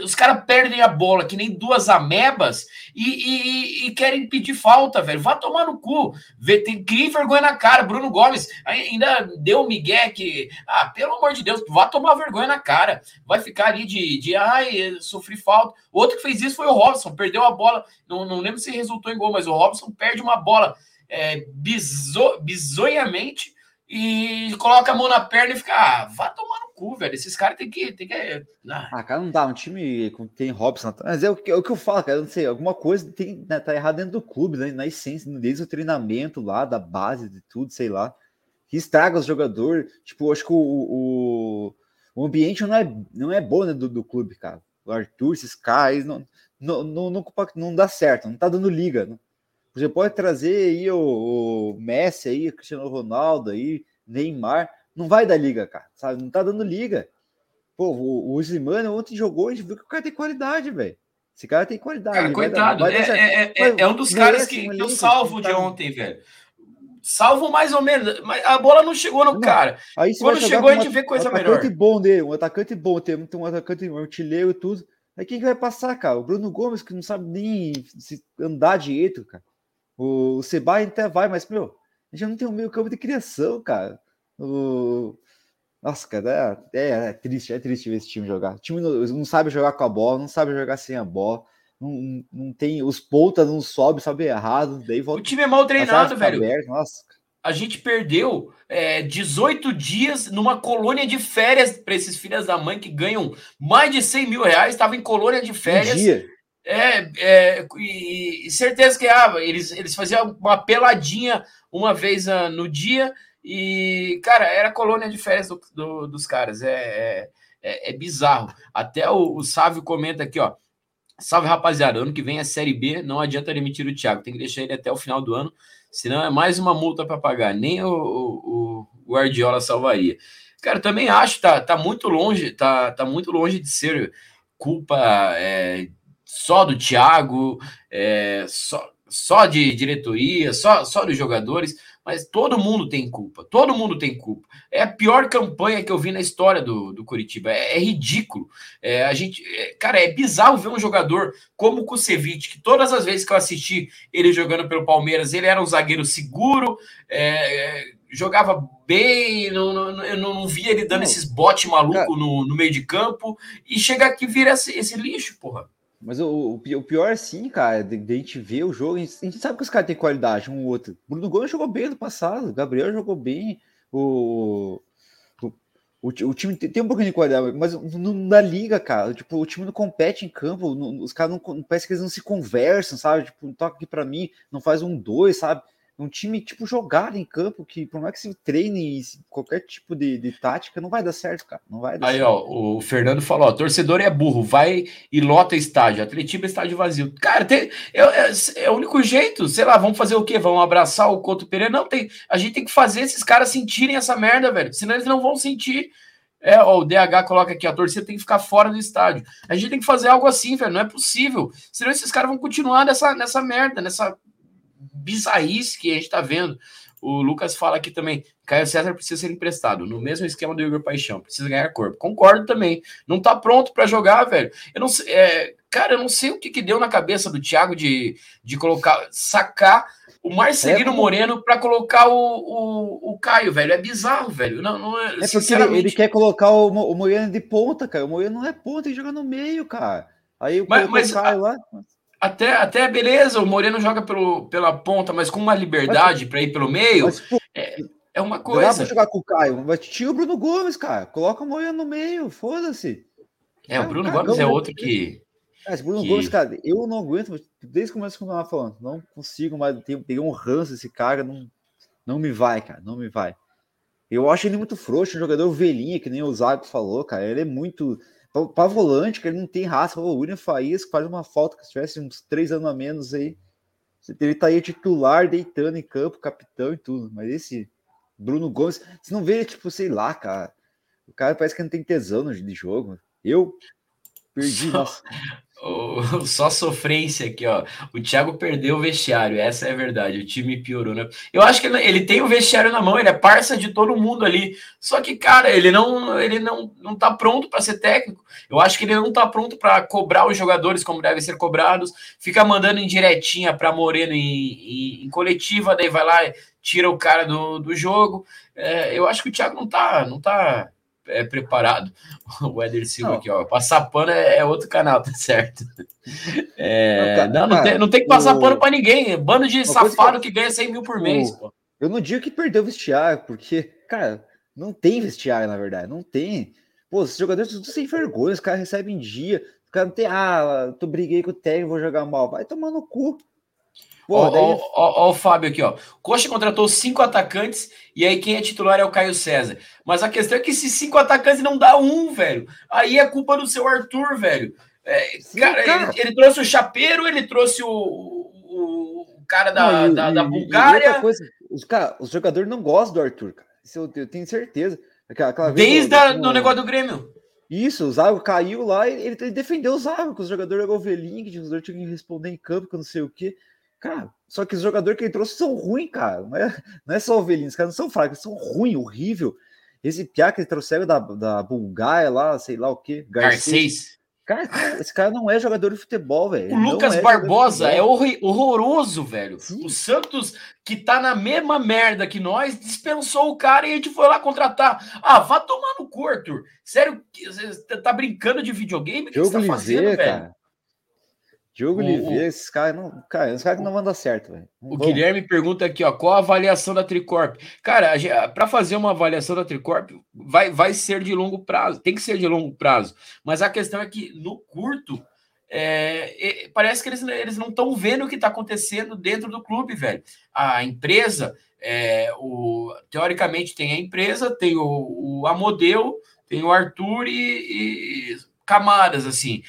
Os caras perdem a bola que nem duas amebas e, e, e, querem pedir falta, velho. Vai tomar no cu. Vê, tem que vergonha na cara. Bruno Gomes ainda deu um migué que. Ah, pelo amor de Deus, vai tomar vergonha na cara. Vai ficar ali de, de ai, sofri falta. Outro que fez isso foi o Robson, perdeu a bola. Não, não lembro se resultou em gol, mas o Robson perde uma bola é, bizo, bizonhamente e coloca a mão na perna e fica, ah, vá tomar no cu, velho. Esses caras tem que. Tem que ah. ah, cara, não dá. Um time tem Robson. Mas é o que, é o que eu falo, cara. Não sei, alguma coisa tem, né, tá errado dentro do clube, né, na essência, desde o treinamento lá, da base, de tudo, sei lá. Que estraga os jogadores. Tipo, acho que o, o, o ambiente não é, não é bom né, do, do clube, cara. O Arthur, esses caras, não, não, não, não, não dá certo, não tá dando liga. Não. Você pode trazer aí o, o Messi aí, o Cristiano Ronaldo aí, Neymar, não vai dar liga, cara, sabe? Não tá dando liga. Pô, o, o Zimano ontem jogou, a gente viu que o cara tem qualidade, velho. Esse cara tem qualidade. Cara, coitado, dar, é, é, é, é, um dos caras que, eu salvo de ontem, velho. Salvo mais ou menos, mas a bola não chegou no não. cara. Aí Quando chegou, a gente vê coisa um melhor. Um atacante bom dele, um atacante bom, tem um atacante um artilheiro e tudo. Aí quem que vai passar, cara? O Bruno Gomes, que não sabe nem se andar direito, cara. O, o Sebai até vai, mas, meu, a gente não tem um meio campo de criação, cara. O... Nossa, cara, é, é, é, triste, é triste ver esse time jogar. O time não, não, sabe jogar com a bola, não sabe jogar sem a bola. Não, não tem. Os pontas não sobem, sabe errado. Daí volta, o time é mal treinado, velho. Aberto, nossa. A gente perdeu é, 18 dias numa colônia de férias para esses filhos da mãe que ganham mais de 100 mil reais. Estava em colônia de férias. Um dia. É, é e, e, certeza que ah, eles, eles faziam uma peladinha uma vez uh, no dia E, cara, era colônia de férias do, do, dos caras. É, é, é, é bizarro. Até o, o Sávio comenta aqui, ó. Salve, rapaziada. Ano que vem é Série B, não adianta demitir o Thiago. Tem que deixar ele até o final do ano, senão é mais uma multa para pagar. Nem o, o, o Guardiola salvaria. Cara, também acho, tá, tá muito longe, tá, tá muito longe de ser culpa é, só do Thiago, é, só, só de diretoria, só, só dos jogadores, mas todo mundo tem culpa, todo mundo tem culpa. É a pior campanha que eu vi na história do, do Curitiba, é, é ridículo. É, a gente, é, cara, é bizarro ver um jogador como o Kusevich, que todas as vezes que eu assisti ele jogando pelo Palmeiras, ele era um zagueiro seguro, é, jogava bem, não, não, eu não via ele dando esses botes malucos no, no meio de campo, e chega aqui e vira esse, esse lixo, porra. Mas o, o pior, sim, cara, de, de, a gente ver o jogo, a gente, a gente sabe que os caras têm qualidade, um ou outro. Bruno Gomes jogou bem no passado, Gabriel jogou bem, o, o, o, o time tem, tem, um pouquinho de qualidade, mas não na liga, cara, tipo, o time não compete em campo, não, os caras não, parece que eles não se conversam, sabe? Tipo, toca aqui para mim, não faz um dois, sabe? Um time tipo jogado em campo que por mais que se treine qualquer tipo de, de tática não vai dar certo, cara. Não vai Aí, certo. ó, o Fernando falou: ó, torcedor é burro, vai e lota estádio. Atletiba é estádio vazio. Cara, tem, é, é, é, o único jeito. Sei lá, vamos fazer o quê? Vamos abraçar o Couto Pereira? Não, tem. A gente tem que fazer esses caras sentirem essa merda, velho. Senão eles não vão sentir. É, ó, o DH coloca aqui, a torcida tem que ficar fora do estádio. A gente tem que fazer algo assim, velho. Não é possível. Senão esses caras vão continuar nessa, nessa merda, nessa bizarrice que a gente está vendo. O Lucas fala aqui também, Caio César precisa ser emprestado, no mesmo esquema do Igor Paixão, precisa ganhar corpo. Concordo também. Não tá pronto para jogar, velho. Eu não sei, é, cara, eu não sei o que, que deu na cabeça do Thiago de, de colocar, sacar o Marcelino é, Moreno para colocar o, o, o, Caio, velho. É bizarro, velho. Não, não é, é porque ele, ele, quer colocar o, o Moreno de ponta, cara. O Moreno não é ponta, ele joga no meio, cara. Aí o mas, mas, Caio lá. Até, até beleza, o Moreno joga pelo, pela ponta, mas com uma liberdade para ir pelo meio, mas, pô, é, é uma coisa. Dá pra jogar com o Caio, mas tinha o Bruno Gomes, cara. Coloca o Moreno no meio, foda-se. É, o Bruno Gomes é outro que. É, esse Bruno que... Gomes, cara, eu não aguento, desde o começo que eu tava falando, não consigo mais, peguei um ranço esse cara, não, não me vai, cara, não me vai. Eu acho ele muito frouxo, um jogador velhinho, que nem o Zago falou, cara, ele é muito para volante, que ele não tem raça. O William Faías faz uma falta que se tivesse uns três anos a menos aí. Ele tá aí titular, deitando em campo, capitão e tudo. Mas esse Bruno Gomes, você não vê, tipo, sei lá, cara. O cara parece que não tem tesão de jogo. Eu perdi, Só, nossa. Só sofrência aqui, ó. O Thiago perdeu o vestiário, essa é a verdade. O time piorou, né? Eu acho que ele tem o vestiário na mão, ele é parça de todo mundo ali. Só que, cara, ele não, ele não, não tá pronto para ser técnico. Eu acho que ele não tá pronto para cobrar os jogadores como devem ser cobrados. Fica mandando indiretinha para Moreno em, em, em, coletiva, daí vai lá, tira o cara do, do jogo. É, eu acho que o Thiago não tá, não tá é preparado. O Éder Silva não. aqui, ó. Passar pano é, é, outro canal, tá certo? É, não, não, tem, não tem que passar o... pano para ninguém. Bando de safado que... que... ganha 100 mil por mês. O... Eu não digo que perdeu o vestiário, porque, cara, não tem vestiário, na verdade. Não tem. Pô, os jogadores tudo sem vergonha, os caras recebem dia. O cara não tem, ah, tô briguei com o técnico, vou jogar mal. Vai tomar no cu. Ó, daí... ó, o Fábio aqui, ó. Coxa contratou cinco atacantes e aí quem é titular é o Caio César. Mas a questão é que esses cinco atacantes não dá um, velho. Aí é culpa do seu Arthur, velho. É, Sim, cara, cara. Ele, ele, trouxe o Chapeiro, ele trouxe o, o, o cara da, não, da, da, Bulgária. coisa, os, cara, os jogadores não gostam do Arthur, cara. Isso eu, eu tenho certeza. Aquela, aquela Desde o negócio do Grêmio. Isso, o Zago caiu lá e ele, ele defendeu o Zago, que os jogadores eram ovelhinha, que os jogadores tinham que responder em campo, que eu não sei o quê. Cara, só que os jogadores que ele trouxe são ruins, cara. Não é, não é só ovelhinhos, os caras não são fracos, são ruins, horrível. Esse piá que ele trouxeram da, da Bulgária lá, sei lá o quê. Garcês. Cara, esse cara não é jogador de futebol, velho. O Lucas é Barbosa é horroroso, velho. Sim. O Santos, que tá na mesma merda que nós, dispensou o cara e a gente foi lá contratar. Ah, vá tomar no cu, Arthur. Sério, você tá brincando de videogame? O que você tá fazendo, velho? Cara. Diogo Oliveira, esses caras não, cara, esses caras não vão dar certo, velho. O Guilherme pergunta aqui, ó, qual a avaliação da Tricorp? Cara, para fazer uma avaliação da Tricorp, vai, vai ser de longo prazo, tem que ser de longo prazo. Mas a questão é que no curto, é, parece que eles, eles não estão vendo o que está acontecendo dentro do clube, velho. A empresa, é, o, teoricamente, tem a empresa, tem o, o Amodeu, tem o Arthur e, e camadas, assim.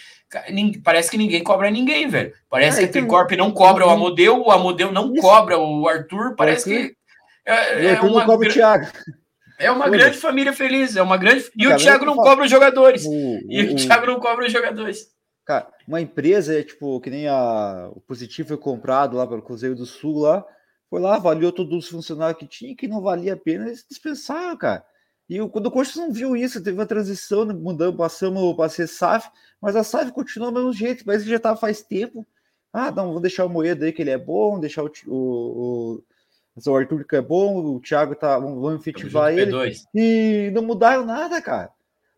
Parece que ninguém cobra ninguém, velho. Parece é, que a Tricorp não cobra o Amodeu, o Amodeu não Isso. cobra o Arthur. Parece que. É, é uma, cobra o Thiago. É uma grande família feliz, é uma grande. E o Thiago não cobra os jogadores. O, e o, o Thiago não cobra os jogadores. Cara, uma empresa é tipo, que nem a, o Positivo foi comprado lá pelo Cruzeiro do Sul lá, foi lá, avaliou todos os funcionários que tinha, que não valia a pena, eles dispensaram, cara. E quando o Coxa não viu isso, teve uma transição, né, mudando, passamos para ser SAF, mas a SAF continuou do mesmo jeito, mas que já estava faz tempo. Ah, não, vamos deixar o Moeda aí que ele é bom, deixar o, o, o, o Arthur que é bom, o Thiago tá, vamos efetivar ele. P2. E não mudaram nada, cara.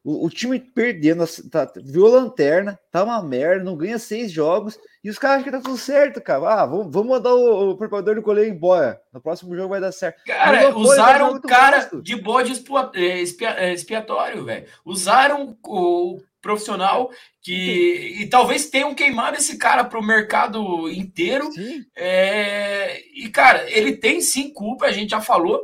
O, o, time perdendo, tá, viu a lanterna, tá uma merda, não ganha seis jogos, e os caras acham que tá tudo certo, cara. Ah, vamos, vamos mandar o, o preparador do goleiro embora. No próximo jogo vai dar certo. Cara, usaram o cara de bode é, é, expiatório, velho. Usaram o profissional que. E talvez tenham queimado esse cara pro mercado inteiro. É, e, cara, ele tem sim culpa, a gente já falou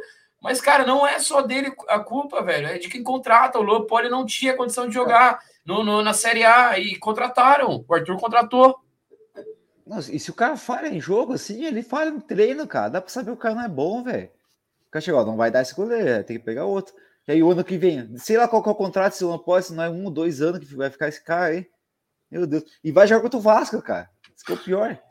mas, cara, não é só dele a culpa, velho. É de quem contrata. O Lopoli não tinha condição de jogar no, no, na Série A e contrataram. O Arthur contratou. Nossa, e se o cara falha em jogo, assim, ele falha no treino, cara. Dá pra saber que o cara não é bom, velho. O cara chegou, não vai dar esse goleiro, tem que pegar outro. E aí o ano que vem, sei lá qual que é o contrato, se não pode, se não é um, dois anos que vai ficar esse cara aí. Meu Deus. E vai jogar contra o Vasco, cara. Isso que é o pior.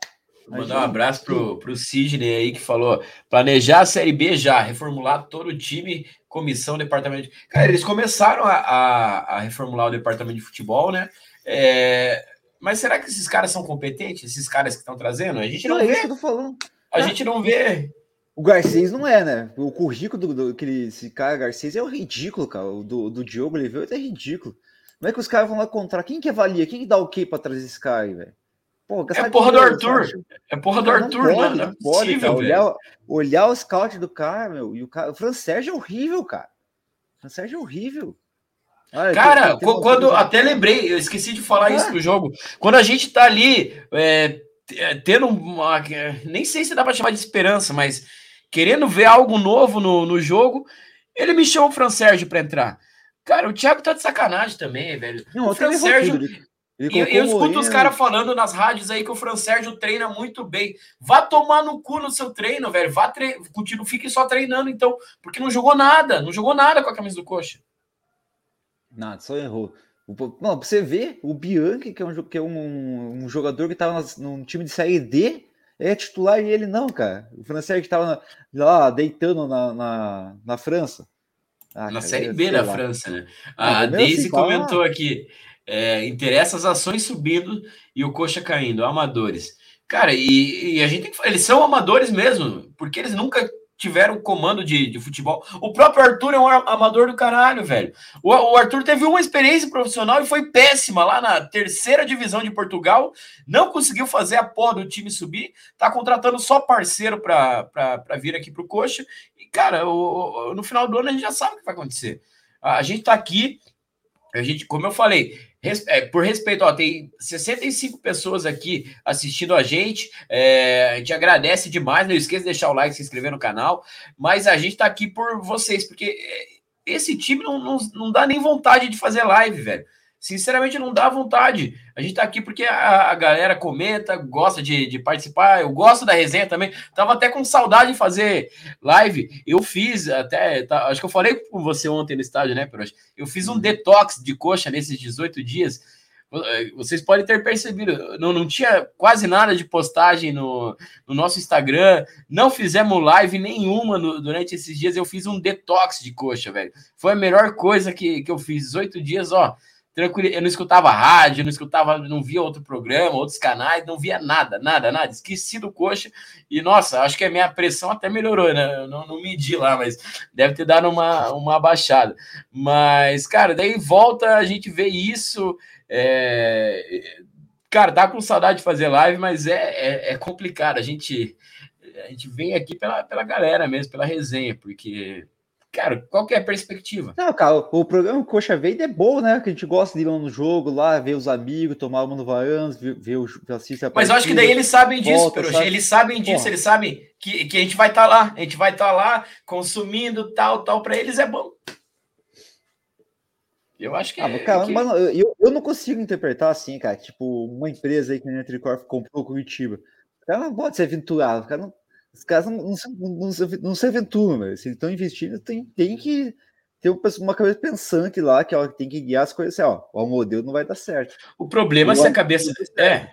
Mandar um abraço pro, pro Sidney aí que falou: planejar a Série B já, reformular todo o time, comissão, departamento. De... Cara, eles começaram a, a, a, reformular o departamento de futebol, né? É... Mas será que esses caras são competentes? Esses caras que estão trazendo? A gente não, não vê. É isso que eu tô falando. A gente não vê. O Garcês não é, né? O currículo do, do aquele, esse cara Garcês é ridículo, cara. O do, do Diogo Oliveira é ridículo. Como é que os caras vão lá contra? Quem que avalia? Quem que dá o okay para trazer esse cara aí, velho? Pô, é porra do Arthur. É porra do Arthur, pode, Não, é pode, possível, olhar, olhar o scout do cara, meu. E o, cara, o Fran Sérgio é horrível, cara. O Fran Sérgio é horrível. Olha, cara, tem, tem quando até lembrei, eu esqueci de falar ah. isso no jogo. Quando a gente tá ali é, é, tendo uma. Nem sei se dá pra chamar de esperança, mas querendo ver algo novo no, no jogo, ele me chamou o Fran Sérgio pra entrar. Cara, o Thiago tá de sacanagem também, velho. Não, o Fran Sérgio. E eu escuto os caras falando nas rádios aí que o Fran Sérgio treina muito bem. Vá tomar no cu no seu treino, velho. Vá tre... Continue, fique só treinando, então. Porque não jogou nada. Não jogou nada com a camisa do Coxa. Nada, só errou. Não, pra você ver, o Bianchi, que é um, que é um, um jogador que tava num time de série D, é titular e ele não, cara. O Fran Sérgio tava lá deitando na, na, na França. Ah, na cara, série B da França, né? A, a Daisy assim, comentou aqui. É, interessa as ações subindo e o coxa caindo, amadores. Cara, e, e, a gente tem que. Eles são amadores mesmo, porque eles nunca tiveram comando de, de futebol. O próprio Arthur é um amador do caralho, velho. O, o, Arthur teve uma experiência profissional e foi péssima lá na terceira divisão de Portugal. Não conseguiu fazer a porra do time subir. Tá contratando só parceiro para vir aqui pro Coxa. E, cara, o, o, no final do ano a gente já sabe o que vai acontecer. A, a gente tá aqui. A gente, como eu falei, por respeito, ó, tem 65 pessoas aqui assistindo a gente. É, a gente agradece demais. Não esqueça de deixar o like, se inscrever no canal. Mas a gente está aqui por vocês, porque é, esse time não, não, não dá nem vontade de fazer live, velho. Sinceramente, não dá vontade. A gente tá aqui porque a, a galera comenta, gosta de, de, participar. Eu gosto da resenha também. Tava até com saudade de fazer live. Eu fiz até. Tá, acho que eu falei com você ontem no estádio, né, Perox? Eu fiz um uhum. detox de coxa nesses 18 dias. Vocês podem ter percebido, não, não tinha quase nada de postagem no, no nosso Instagram, não fizemos live nenhuma no, durante esses dias. Eu fiz um detox de coxa, velho. Foi a melhor coisa que, que eu fiz. 18 dias, ó tranquilo. Eu não escutava rádio, não escutava, não via outro programa, outros canais, não via nada, nada, nada. Esqueci do coxa. E, nossa, acho que a minha pressão até melhorou, né? Eu não, não medi lá, mas deve ter dado uma, uma baixada. Mas, cara, daí volta, a gente vê isso. É... Cara, tá com saudade de fazer live, mas é, é, é complicado. A gente, a gente vem aqui pela, pela galera mesmo, pela resenha, porque cara, qual que é a perspectiva? Não, cara, o programa Coxa Verde é bom, né? Que a gente gosta de ir lá no jogo, lá, ver os amigos, tomar uma no Vaianos, ver, ver o assistir Mas eu acho que daí eles sabem disso, volta, sabe? eles sabem disso, Porra. eles sabem que, que a gente vai estar tá lá, a gente vai estar tá lá consumindo tal, tal, para eles é bom. Eu acho que ah, é. Cara, que... Mano, eu, eu não consigo interpretar assim, cara. Tipo, uma empresa aí que a Tricorp comprou o Curitiba. O cara não pode ser aventurado, o cara não os caras não, não, não, não se aventuram, mas se eles estão investindo, tem, tem que ter uma cabeça pensante lá, que ela tem que guiar as coisas assim, ó, o modelo não vai dar certo. O problema é se a cabeça. É.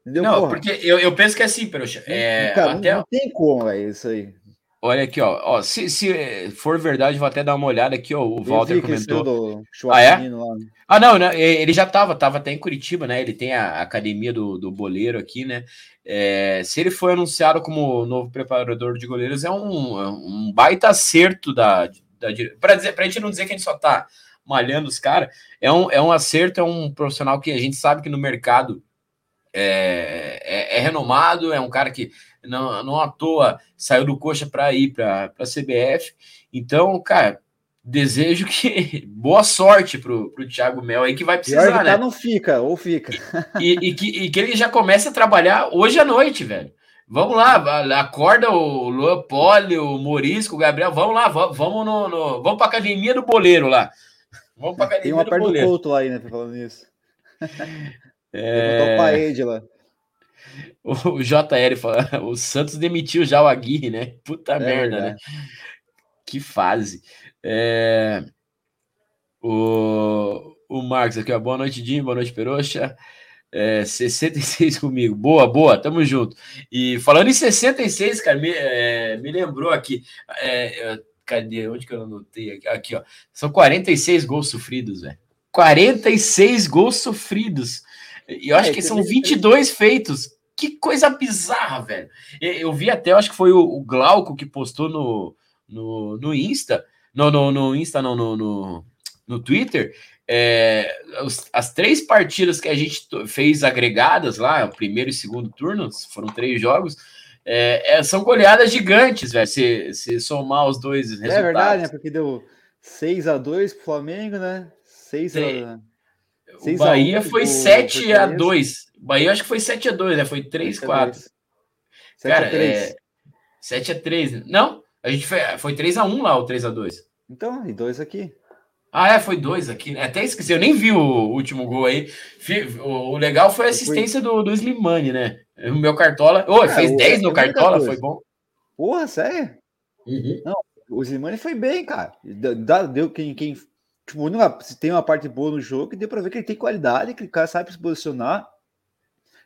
Entendeu? Não, Porra. porque eu, eu penso que é assim, Peruxa. É, cara, até... não, tem como, é isso aí. Olha aqui, ó. ó se, se for verdade, vou até dar uma olhada aqui, ó. O Walter comentou. ah, é? Lá. Né? Ah, não, né? Ele já estava, estava até em Curitiba, né? Ele tem a academia do, do boleiro aqui, né? É, se ele foi anunciado como novo preparador de goleiros, é um, é um baita acerto da, da para dizer, para a gente não dizer que a gente só está malhando os caras, é um, é um acerto, é um profissional que a gente sabe que no mercado é, é, é renomado, é um cara que não, não à toa saiu do coxa para ir para a CBF. Então, cara, desejo que boa sorte pro, pro Thiago Mel aí que vai precisar, que tá, né? Não fica, ou fica. E, e, que, e que ele já comece a trabalhar hoje à noite, velho. Vamos lá, acorda o Luan Poli, o Morisco, o Gabriel, vamos lá, vamos, no, no vamos para academia do boleiro lá. Vamos para academia Tem uma do boleiro. do Couto lá né, falando isso. É... o lá. O JL fala, o Santos demitiu já o Aguirre, né? Puta é merda, verdade. né? Que fase. É... O, o Marcos aqui, ó. Boa noite, Dinho. Boa noite, Peroxa. É, 66 comigo. Boa, boa, tamo junto. E falando em 66, cara, me, é, me lembrou aqui. É, cadê? Onde que eu anotei? Aqui, aqui, ó. São 46 gols sofridos, velho. 46 gols sofridos. E eu acho é, que são 22 feitos. Que coisa bizarra, velho. Eu vi até, eu acho que foi o, Glauco que postou no, no, no Insta. No, no, no Insta, não, no, no, no Twitter. É, as três partidas que a gente fez agregadas lá, o primeiro e segundo turno, foram três jogos, é, é, são goleadas gigantes, velho. Se, se somar os dois resultados. É verdade, né? Porque deu 6 a 2 pro Flamengo, né? 6 a o Bahia foi 7 a 2 Bahia acho que foi 7 a 2 né? Foi 3 a 4 Cara, é... 7 a 3 Não, a gente foi, foi 3 a 1 lá, o 3 a 2 Então, e dois aqui. Ah, é, foi dois aqui. Né? Até esqueci, eu nem vi o último gol aí. O legal foi a assistência do, do Slimani, né? O meu Cartola. Ô, oh, fez é, 10 no Cartola, foi bom. Porra, sério? Uhum. Não, o Slimani foi bem, cara. Deu quem, quem Tipo, tem uma parte boa no jogo, que deu pra ver que ele tem qualidade, que o cara sabe se posicionar.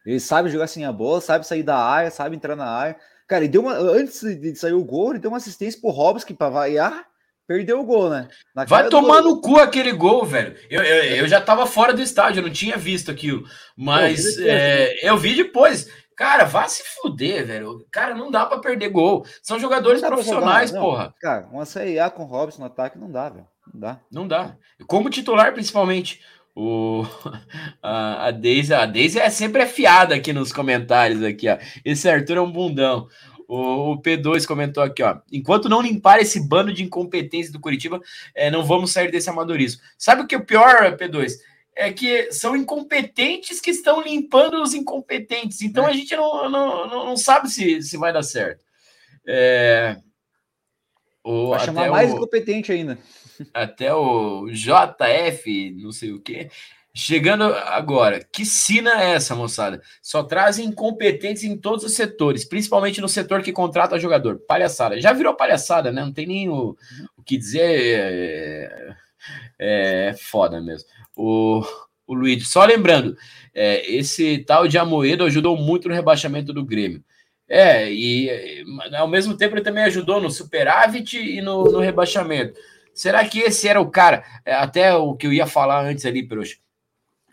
Ele sabe jogar sem a bola, sabe sair da área, sabe entrar na área. Cara, ele deu uma. Antes de sair o gol, ele deu uma assistência pro Hobbs, que pra variar, perdeu o gol, né? Na Vai tomar no cu aquele gol, velho. Eu, eu, eu, já tava fora do estádio, eu não tinha visto aquilo. Mas eu vi, é, eu vi depois. Cara, vá se fuder, velho. Cara, não dá para perder gol. São jogadores profissionais, jogar, porra. Cara, uma CIA com o Hobbs no ataque não dá, velho. Não dá. Não dá. Como titular, principalmente. O, a, a Deise, a Deise é sempre afiada aqui nos comentários aqui, ó. Esse Arthur é um bundão. O, o P2 comentou aqui, ó. Enquanto não limpar esse bando de incompetência do Curitiba, é, não vamos sair desse amadorismo. Sabe o que é o pior, P2? É que são incompetentes que estão limpando os incompetentes. Então é. a gente não, não, não, sabe se, se vai dar certo. É, o, vai chamar mais o, incompetente ainda. Até o JF, não sei o quê. Chegando agora, que sina é essa, moçada? Só trazem incompetentes em todos os setores, principalmente no setor que contrata jogador. Palhaçada. Já virou palhaçada, né? Não tem nem o, o que dizer. É, é, é foda mesmo. O, o Luiz, só lembrando, é, esse tal de Amoedo ajudou muito no rebaixamento do Grêmio. É, e ao mesmo tempo ele também ajudou no superávit e no, no rebaixamento. Será que esse era o cara? É, até o que eu ia falar antes ali, Peruxa.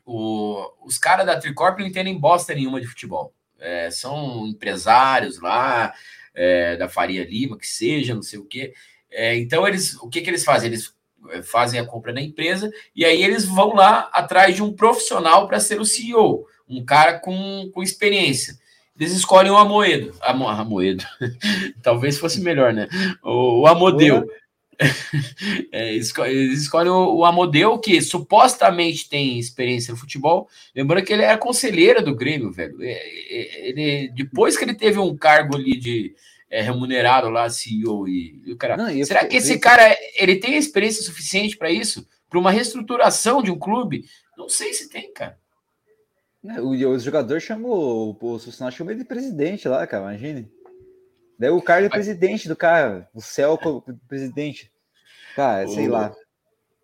O, os caras da Tricorp não entendem bosta nenhuma de futebol. É, são empresários lá, é, da Faria Lima, que seja, não sei o quê. É, então, eles, o que, que eles fazem? Eles é, fazem a compra da empresa e aí eles vão lá atrás de um profissional para ser o CEO, um cara com, com experiência. Eles escolhem o Amoedo. Amo, Amoedo. Talvez fosse melhor, né? O, o Amodeu. É, eles escolhem o, o Amodeu, que supostamente tem experiência no futebol. Lembrando que ele era conselheiro do Grêmio, velho. É, é, ele, depois que ele teve um cargo ali de é, remunerado lá, CEO e, e o cara. Não, será que esse cara ele tem experiência suficiente para isso? Para uma reestruturação de um clube? Não sei se tem, cara. O, o jogador chamou, o funcionário chamou ele de presidente lá, cara, imagine. Daí o cara é presidente do cara, o céu presidente. Cara, sei o... lá.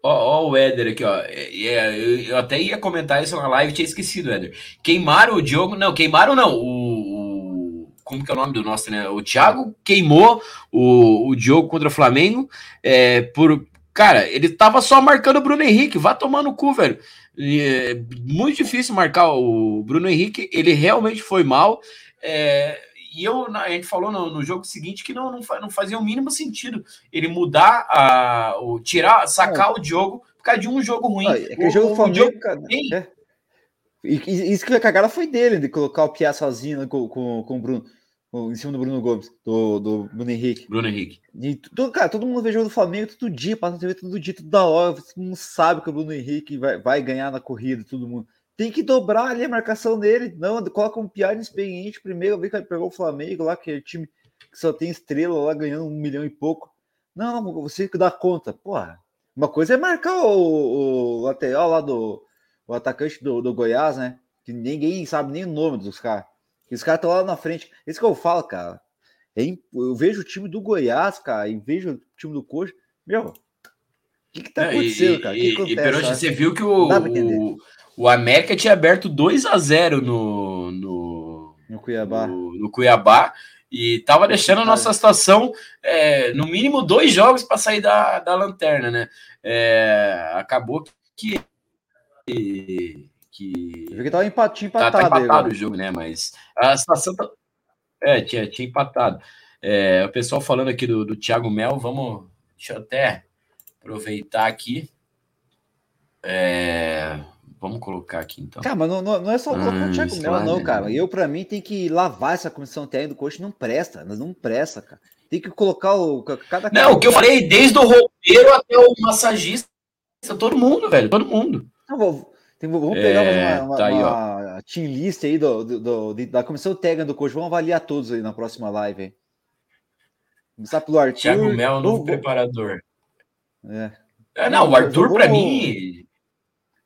Ó, ó, o Éder aqui, ó. É, é, eu até ia comentar isso na live, tinha esquecido, Éder. Queimaram o Diogo. Não, queimaram não. O, o, como que é o nome do nosso, né? O Thiago queimou o, o Diogo contra o Flamengo. É, por. Cara, ele tava só marcando o Bruno Henrique. Vá tomar no cu, velho. É muito difícil marcar o Bruno Henrique. Ele realmente foi mal. É, e eu, a gente falou no, no jogo seguinte que não, não, não, fazia o mínimo sentido ele mudar, a, o, tirar, sacar é. o Diogo por causa de um jogo ruim. Ah, é que o, jogo foi Flamengo, cara, é. E, isso que a cagada foi dele, de colocar o Pia sozinho né, com, com, com o Bruno, em cima do Bruno Gomes, do, do Bruno Henrique. Bruno Henrique. E, todo, cara, todo mundo vê jogo do Flamengo todo dia, passa na TV todo dia, toda hora. Todo mundo sabe que o Bruno Henrique vai, vai ganhar na corrida, todo mundo tem que dobrar ali a marcação dele. Não, coloca um piada experiente primeiro, vê que ele pegou o Flamengo lá, que é time que só tem estrela lá ganhando um milhão e pouco. Não, você que dá conta. Porra, uma coisa é marcar o, o lateral lá do o atacante do, do Goiás, né? Que ninguém sabe nem o nome dos caras. Os caras estão lá na frente. Isso que eu falo, cara. É, eu vejo o time do Goiás, cara, e vejo o time do Coxa. Meu, o que, que tá acontecendo, e, cara? O que, que acontece? E, você viu que o, o, o América tinha aberto 2 a 0 no, no, no Cuiabá. No, no Cuiabá e estava deixando a nossa situação, é, no mínimo, dois jogos para sair da, da lanterna, né? É, acabou que. que que tava empatado, empatado, tá, tá empatado o jogo, né? Mas a situação tá, é, tinha, tinha empatado. É, o pessoal falando aqui do, do Thiago Mel, vamos. Deixa eu até aproveitar aqui. É, Vamos colocar aqui então. Cara, mas não, não é só colocar o Thiago Melo, não, cara. Eu, para mim, tem que lavar essa comissão técnica do coach, não presta, não presta, cara. Tem que colocar o. Cada não, o que eu falei, desde o roupeiro até o massagista, todo mundo, velho, todo mundo. Não, vou, tem, vamos pegar é, uma, uma, tá aí, uma team list aí do, do, do, da comissão técnica do coach. Vamos avaliar todos aí na próxima live. Hein? Começar pelo Arthur. Thiago Melo, novo vou, preparador. É. é não, o Arthur, para mim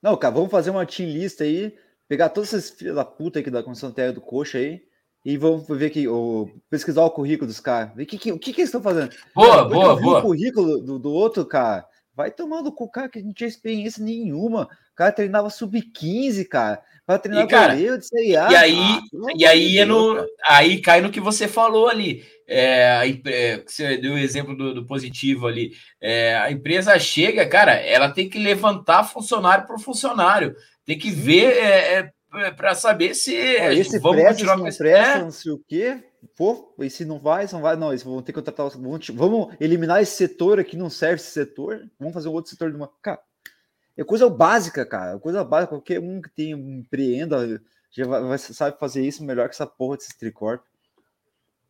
não, cara, vamos fazer uma team list aí, pegar todos esses filhos da puta aqui da Comissão Terra do Coxa aí, e vamos ver que o pesquisar o currículo dos caras. Ver que, que, o que, que eles estão fazendo. Boa, cara, boa, boa. O currículo do, do outro, cara, vai tomando com o cara que não tinha experiência nenhuma. O cara treinava sub-15, cara. Treinar e, cara, goleiro de Série A. E aí, ah, e aí, é no, aí cai no que você falou ali. É, é, você deu o exemplo do, do positivo ali. É, a empresa chega, cara, ela tem que levantar funcionário por funcionário, tem que ver é, é, para saber se é, esse vamos presta, continuar com esse presta, não sei o quê. Pô, e se não vai, se não vai, não, eles vão ter que contratar. Vamos, vamos eliminar esse setor aqui, não serve esse setor, vamos fazer um outro setor de uma. Cara, é coisa básica, cara. Coisa básica. Qualquer um que tem empreenda já vai, vai, sabe fazer isso melhor que essa porra desse tricorp.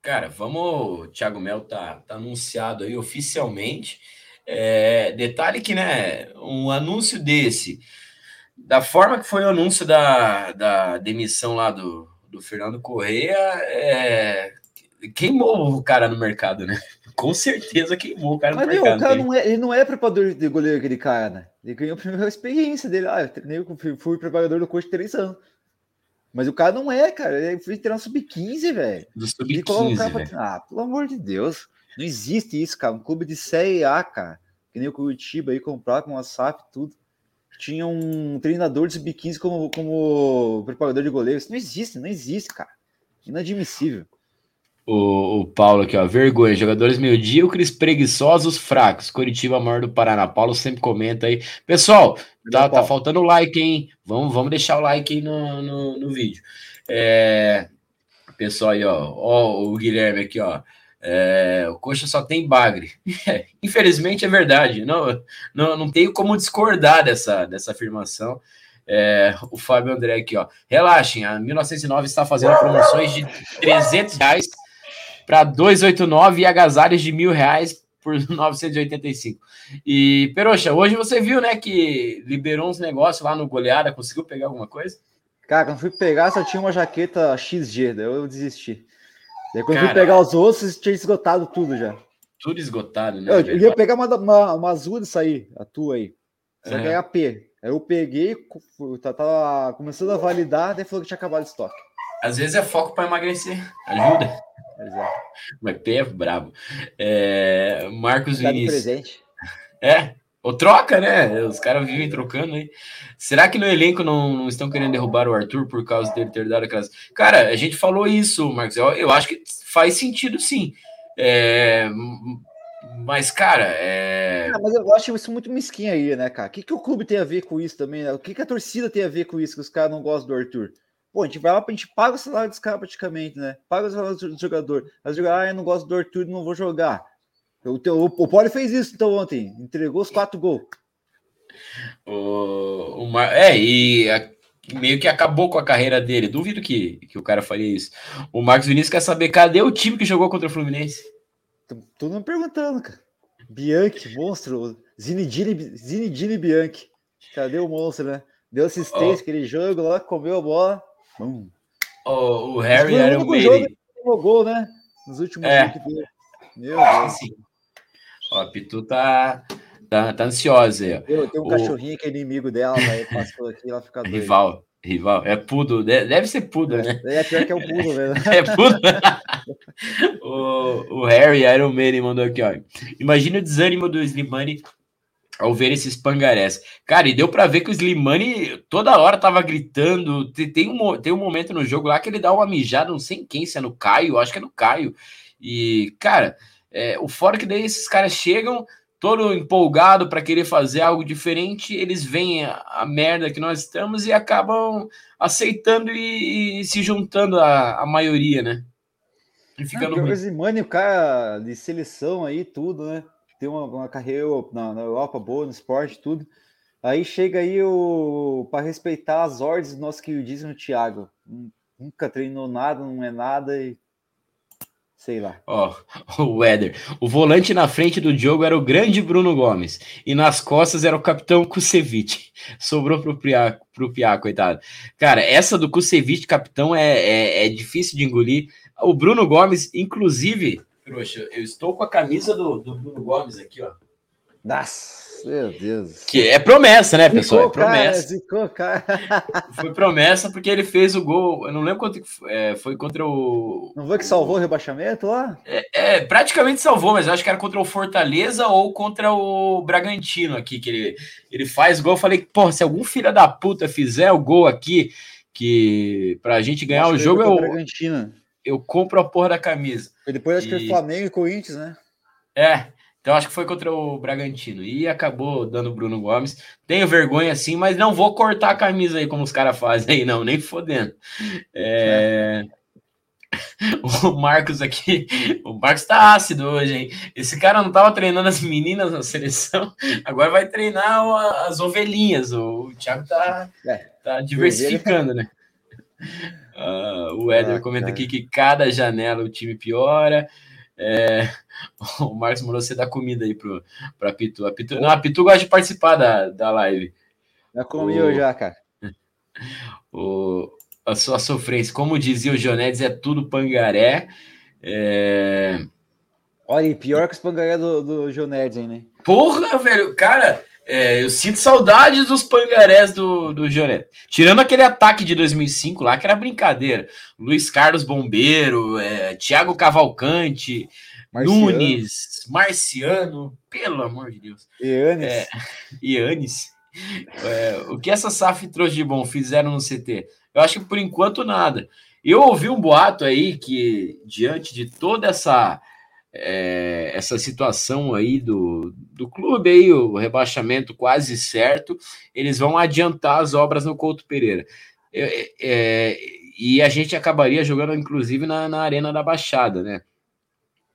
Cara, vamos. O Thiago Mel tá, tá anunciado aí oficialmente. É, detalhe que, né, um anúncio desse, da forma que foi o anúncio da, da demissão lá do, do Fernando Correia, é, queimou o cara no mercado, né? Com certeza queimou o cara no Mas, mercado. Mas, cara não é, ele não é preparador de goleiro, aquele cara, né? Ele ganhou a primeira experiência dele. Ah, eu fui, fui preparador do coach três anos. Mas o cara não é, cara. Ele foi treinar sub-15, velho. Do sub-15. Ah, pelo amor de Deus. Não existe isso, cara. Um clube de Série A, cara. Que nem o Curitiba aí comprar com a SAP tudo. Tinha um treinador de sub-15 como, como preparador de goleiro. Isso não existe, não existe, cara. Inadmissível. O, o Paulo aqui, ó. Vergonha. Jogadores medíocres, preguiçosos, fracos. Curitiba, maior do Paraná. Paulo sempre comenta aí. Pessoal, tá, tá faltando like, hein? Vamos, vamos deixar o like aí no, no, no vídeo. É, pessoal aí, ó. Ó, o Guilherme aqui, ó. É, o Coxa só tem bagre. infelizmente é verdade. Não, não, não tenho como discordar dessa, dessa afirmação. É, o Fábio André aqui, ó. Relaxem, a 1909 está fazendo promoções de 300 reais para 289 e agasalhos de mil reais por 985. E, Peroxa, hoje você viu, né, que liberou uns negócios lá no goleada, conseguiu pegar alguma coisa? Cara, quando fui pegar, só tinha uma jaqueta XG, daí eu desisti. Daí quando Cara, fui pegar os outros, tinha esgotado tudo já. Tudo esgotado, né? Eu, eu ia pegar uma, uma, uma azul disso aí, a tua aí. Só é. que é AP. Aí eu peguei, tava tá, começando a validar, daí falou que tinha acabado o estoque. Às vezes é foco para emagrecer, ajuda. Exato. Mas P é brabo. É, Marcos Vinícius. presente. É, ou troca, né? Os caras vivem trocando aí. Será que no elenco não, não, estão querendo derrubar o Arthur por causa dele ter dado aquelas. Cara, a gente falou isso, Marcos. Eu, eu acho que faz sentido sim. É, mas, cara, é. Ah, mas eu acho isso muito mesquinho aí, né, cara? O que, que o clube tem a ver com isso também? Né? O que, que a torcida tem a ver com isso, que os caras não gostam do Arthur? Pô, a gente vai lá, a gente paga o salário dos caras praticamente, né? Paga o salário do jogador. Mas jogar, ah, eu não gosto do Arthur, não vou jogar. O, o, o Poli fez isso então ontem, entregou os quatro gols. O, Mar... É, e a, meio que acabou com a carreira dele. Duvido que, que o cara faria isso. O Marcos Vinícius quer saber cadê o time que jogou contra o Fluminense? Tô me perguntando, cara. Bianchi, monstro. Zinedine, Zinedine Bianchi. Cadê o monstro, né? Deu assistência oh. aquele jogo lá, comeu a bola. Oh, o Harry era o meio. gol, né? Nos últimos é. que. Meu Deus. Sim. Ó, a Pitu tá, tá, tá ansiosa aí. Eu, tenho um o... cachorrinho que é inimigo dela, aí passou aqui, ela fica doida. Rival, rival. É pudo, deve ser pudo, é, né? É pior que é o pudo mesmo. é pudo. o, o Harry Iron Man mandou aqui, ó. Imagina o desânimo do Slimani ao ver esses pangarés. Cara, e deu para ver que o Slimani toda hora tava gritando. Tem um, tem um momento no jogo lá que ele dá uma mijada, não sei em quem, se é no Caio, acho que é no Caio. E, cara, é, o fora que daí esses caras chegam todo empolgado para querer fazer algo diferente, eles veem a, a, merda que nós estamos e acabam aceitando e, e se juntando à, maioria, né? E ficando ah, o o cara de seleção aí, tudo, né? Tem uma, uma carreira na, na, Europa boa, no esporte, tudo. Aí chega aí o para respeitar as ordens do nosso queridíssimo Thiago. Nunca treinou nada, não é nada e Sei lá. Ó, oh, o Weather. O volante na frente do Diogo era o grande Bruno Gomes. E nas costas era o capitão Kusevich. Sobrou pro Piá, pro Piá, coitado. Cara, essa do Kusevich, capitão, é, é, é, difícil de engolir. O Bruno Gomes, inclusive, Trouxa, eu estou com a camisa do, do Bruno Gomes aqui, ó. Nossa. Meu Deus. Que é promessa, né, pessoal? Zicou, é promessa. Zicou, cara. Foi promessa porque ele fez o gol. Eu não lembro quanto é, foi contra o. Não foi que salvou o rebaixamento lá? É, é, praticamente salvou, mas eu acho que era contra o Fortaleza ou contra o Bragantino aqui, que ele, ele faz gol. Eu falei, pô, se algum filho da puta fizer o gol aqui, que pra gente ganhar o jogo, eu, eu compro a porra da camisa. E depois acho e... que foi Flamengo e Corinthians, né? É, então acho que foi contra o Bragantino e acabou dando o Bruno Gomes. Tenho vergonha sim, mas não vou cortar a camisa aí como os caras fazem aí, não, nem fodendo. É... O Marcos aqui, o Marcos tá ácido hoje, hein? Esse cara não tava treinando as meninas na seleção, agora vai treinar as ovelhinhas. O Thiago tá, é, tá diversificando, né? Uh, o Éder ah, comenta cara. aqui que cada janela o time piora. É, o Marcos mandou você dar comida aí pro, pra Pitu. A Pitu, não, a Pitu gosta de participar da, da live. Já comi o, já, cara. O, a sua sofrência, como dizia o Jonedes, é tudo pangaré. É... Olha, pior que os pangaré do, do Jonedes, hein, né? Porra, velho, cara, é, eu sinto saudades dos pangarés do, do Jonetes. Tirando aquele ataque de 2005 lá, que era brincadeira. Luiz Carlos Bombeiro, é, Thiago Cavalcante, Marciano. Nunes, Marciano, pelo amor de Deus. Ianes. É, Ianes. É, o que essa SAF trouxe de bom fizeram no CT? Eu acho que por enquanto nada. Eu ouvi um boato aí que, diante de toda essa é, essa situação aí do, do clube aí, o rebaixamento quase certo, eles vão adiantar as obras no Couto Pereira. É, é, e a gente acabaria jogando, inclusive, na, na Arena da Baixada, né?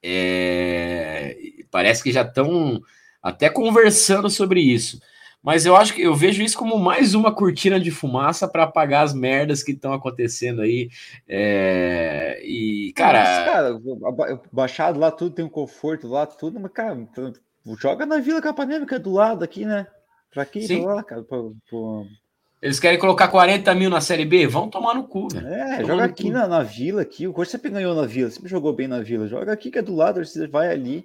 É, parece que já estão até conversando sobre isso. Mas eu acho que eu vejo isso como mais uma cortina de fumaça para apagar as merdas que estão acontecendo aí. É... E, cara. Mas, cara, baixado lá tudo, tem um conforto lá, tudo, mas, cara, joga na Vila Capanema, que é do lado aqui, né? Pra quê? Sim. Pra lá, cara, pra, pra... Eles querem colocar 40 mil na Série B? Vão tomar no cu, velho. É, joga aqui na, na, Vila, aqui. O Corinthians sempre ganhou na Vila, sempre jogou bem na Vila. Joga aqui que é do lado, você vai ali.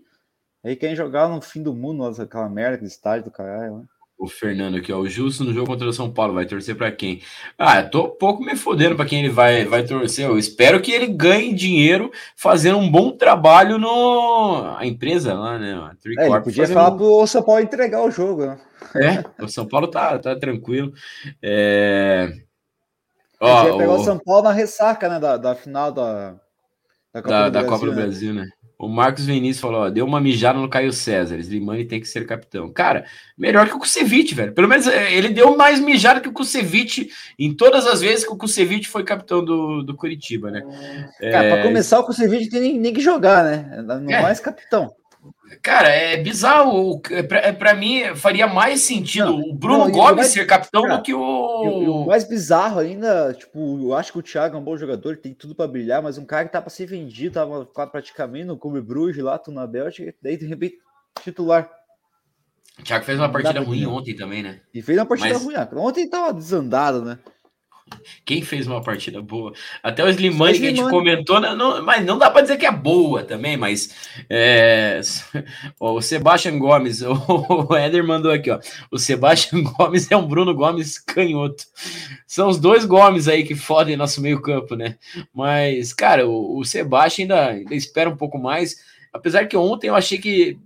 Aí querem jogar no fim do mundo, aquela merda, aquele estádio do caralho. Né? O Fernando aqui, ó. O Justo no jogo contra o São Paulo vai torcer para quem? Ah, eu tô pouco me fodendo para quem ele vai, vai torcer. Eu espero que ele ganhe dinheiro fazendo um bom trabalho no a empresa lá, né? É, ele podia fazendo... falar pro São Paulo entregar o jogo, né? É, o São Paulo tá, tá tranquilo. É... Ó, pegar o... o São Paulo na ressaca, né? Da, da final da, da Copa, da, do, da Brasil, Copa do né? Brasil, né? O Marcos Vinícius falou: ó, deu uma mijada no Caio César. Slimani tem que ser capitão. Cara, melhor que o Kusevich, velho. Pelo menos é, ele deu mais mijada que o Kusevich em todas as vezes que o Kusevich foi capitão do, do Curitiba, né? Cara, é... para começar, o Kusevich tem nem, nem que jogar, né? Não é. mais capitão. Cara, é bizarro. É para é mim, faria mais sentido não, o Bruno não, Gomes mais, ser capitão cara, do que o... o. mais bizarro ainda, tipo, eu acho que o Thiago é um bom jogador, tem tudo para brilhar, mas um cara que tá para ser vendido, tava praticamente no Clube Bruges lá, tu na Bélgica, daí de repente titular. O Thiago fez uma partida ruim ontem também, né? E fez uma partida mas... ruim. Ah, ontem tava desandado, né? Quem fez uma partida boa? Até o Slimani que a gente comentou, né? não, mas não dá para dizer que é boa também, mas é, o Sebastian Gomes, o, Éder mandou aqui, ó. O Sebastian Gomes é um Bruno Gomes canhoto. São os dois Gomes aí que fodem nosso meio-campo, né? Mas, cara, o, o Sebastian ainda, ainda espera um pouco mais. Apesar que ontem eu achei que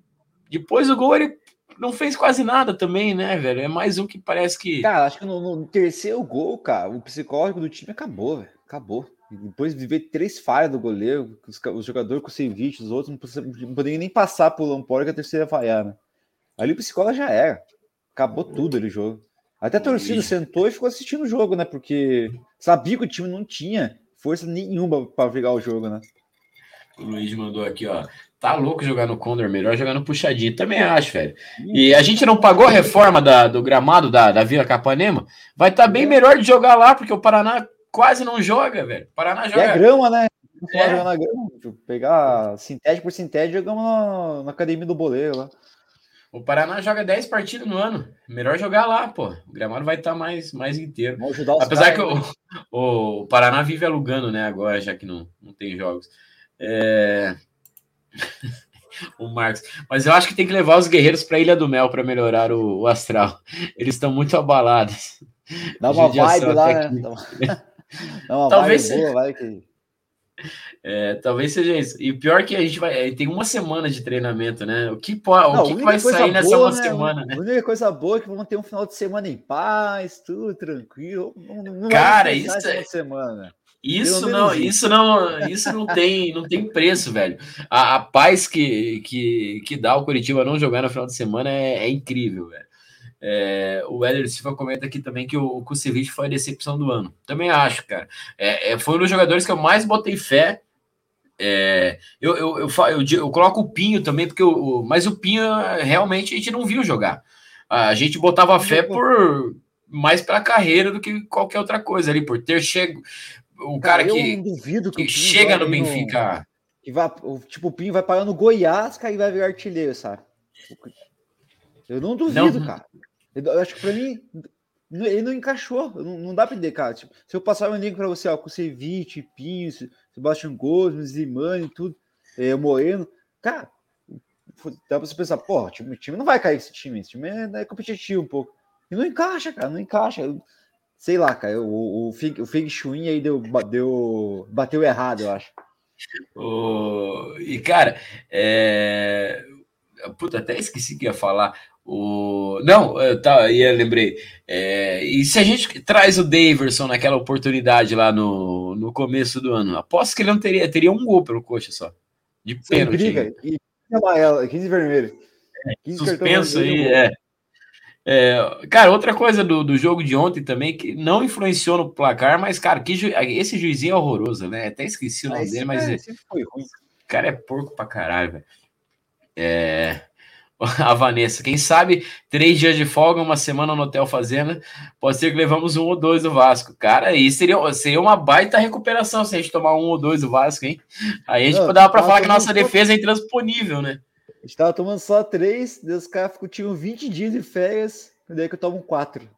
depois do gol ele não fez quase nada também, né, velho? É mais um que parece que. Cara, acho que no, no terceiro gol, cara, o psicológico do time acabou, velho. Acabou. Depois de ver três falhas do goleiro, os, os jogadores com o Ceviche, os outros não, poderiam nem passar por Lamport que a terceira falhar, né? Ali o psicólogo já era. Acabou tudo ali o jogo. Até a torcida sentou e ficou assistindo o jogo, né? Porque sabia que o time não tinha força nenhuma para virar o jogo, né? O Luiz mandou aqui, ó. Tá louco jogar no Condor, melhor jogar no puxadinho. Também acho, velho. E a gente não pagou a reforma da, do gramado da, da Vila Capanema. Vai estar tá bem melhor de jogar lá, porque o Paraná quase não joga, velho. O Paraná joga. é grama, né? É. Na grama. Pegar sintético por sintético, jogamos na, na academia do boleiro lá. O Paraná joga 10 partidas no ano. Melhor jogar lá, pô. O gramado vai estar tá mais, mais inteiro. Apesar que o, né? o, o, Paraná vive alugando, né? Agora, já que não, não tem jogos. É o Marcos. Mas eu acho que tem que levar os guerreiros para Ilha do Mel para melhorar o, o, astral. Eles estão muito abalados. Dá uma vibe lá, né? Dá uma talvez vibe boa, vai que... É, talvez seja isso. E o pior é que a gente vai. É, tem uma semana de treinamento, né? O que, pode, Não, o que, que vai sair nessa boa, uma né? semana? Né? A única coisa boa é que vão ter um final de semana em paz, tudo tranquilo. Não, não Cara, isso é. Semana. Isso não, isso não, isso não tem, não tem preço, velho. A, a, paz que, que, que dá o Curitiba não jogar no final de semana é, é incrível, velho. É, o Éder Silva comenta aqui também que o, o Kusevich foi a decepção do ano. Também acho, cara. É, é, foi um dos jogadores que eu mais botei fé. É, eu, eu, eu, eu, eu, coloco o Pinho também, porque o, mas o Pinho realmente a gente não viu jogar. A gente botava fé por mais para a carreira do que qualquer outra coisa ali, por ter chego, o cara, cara que, duvido que, que chega no Benfica. No, que vai, tipo, o Pinho vai parar no Goiás, cara, e vai virar artilheiro, sabe? Eu não duvido, não. cara. Eu acho que pra mim, ele não encaixou. Não, não dá pra entender, cara. Tipo, se eu passar um link pra você, ó, com Ceviche, Pinho, Sebastião Gomes, Zimani, tudo, é, Moreno, cara, dá pra você pensar, pô, o time, time não vai cair esse time. Esse time é, é competitivo um pouco. E não encaixa, cara, não encaixa. Eu, sei lá, cara, o, o, Feng, o Feng Shui aí deu, deu, bateu errado, eu acho. O, e, cara, é... Puta, até esqueci que ia falar. O... Não, tá, eu lembrei. É... E se a gente traz o Daverson naquela oportunidade lá no, no começo do ano, aposto que ele não teria, teria um gol pelo coxa só. De pênalti. Briga, e 15 vermelho. 15 suspenso aí, é. É, cara, outra coisa do, do jogo de ontem também, que não influenciou no placar, mas, cara, que ju... esse juizinho é horroroso, né? Até esqueci o nome dele, mas. É, foi ruim. O cara é porco pra caralho, velho. É. a Vanessa. Quem sabe três dias de folga, uma semana no Hotel Fazenda, pode ser que levamos um ou dois do Vasco. Cara, aí seria, seria uma baita recuperação se a gente tomar um ou dois do Vasco, hein? Aí a gente Não, dava para falar que nossa defesa é intransponível, né? A gente tava tomando só três, os caras tinham 20 dias de férias, daí que eu tomo quatro.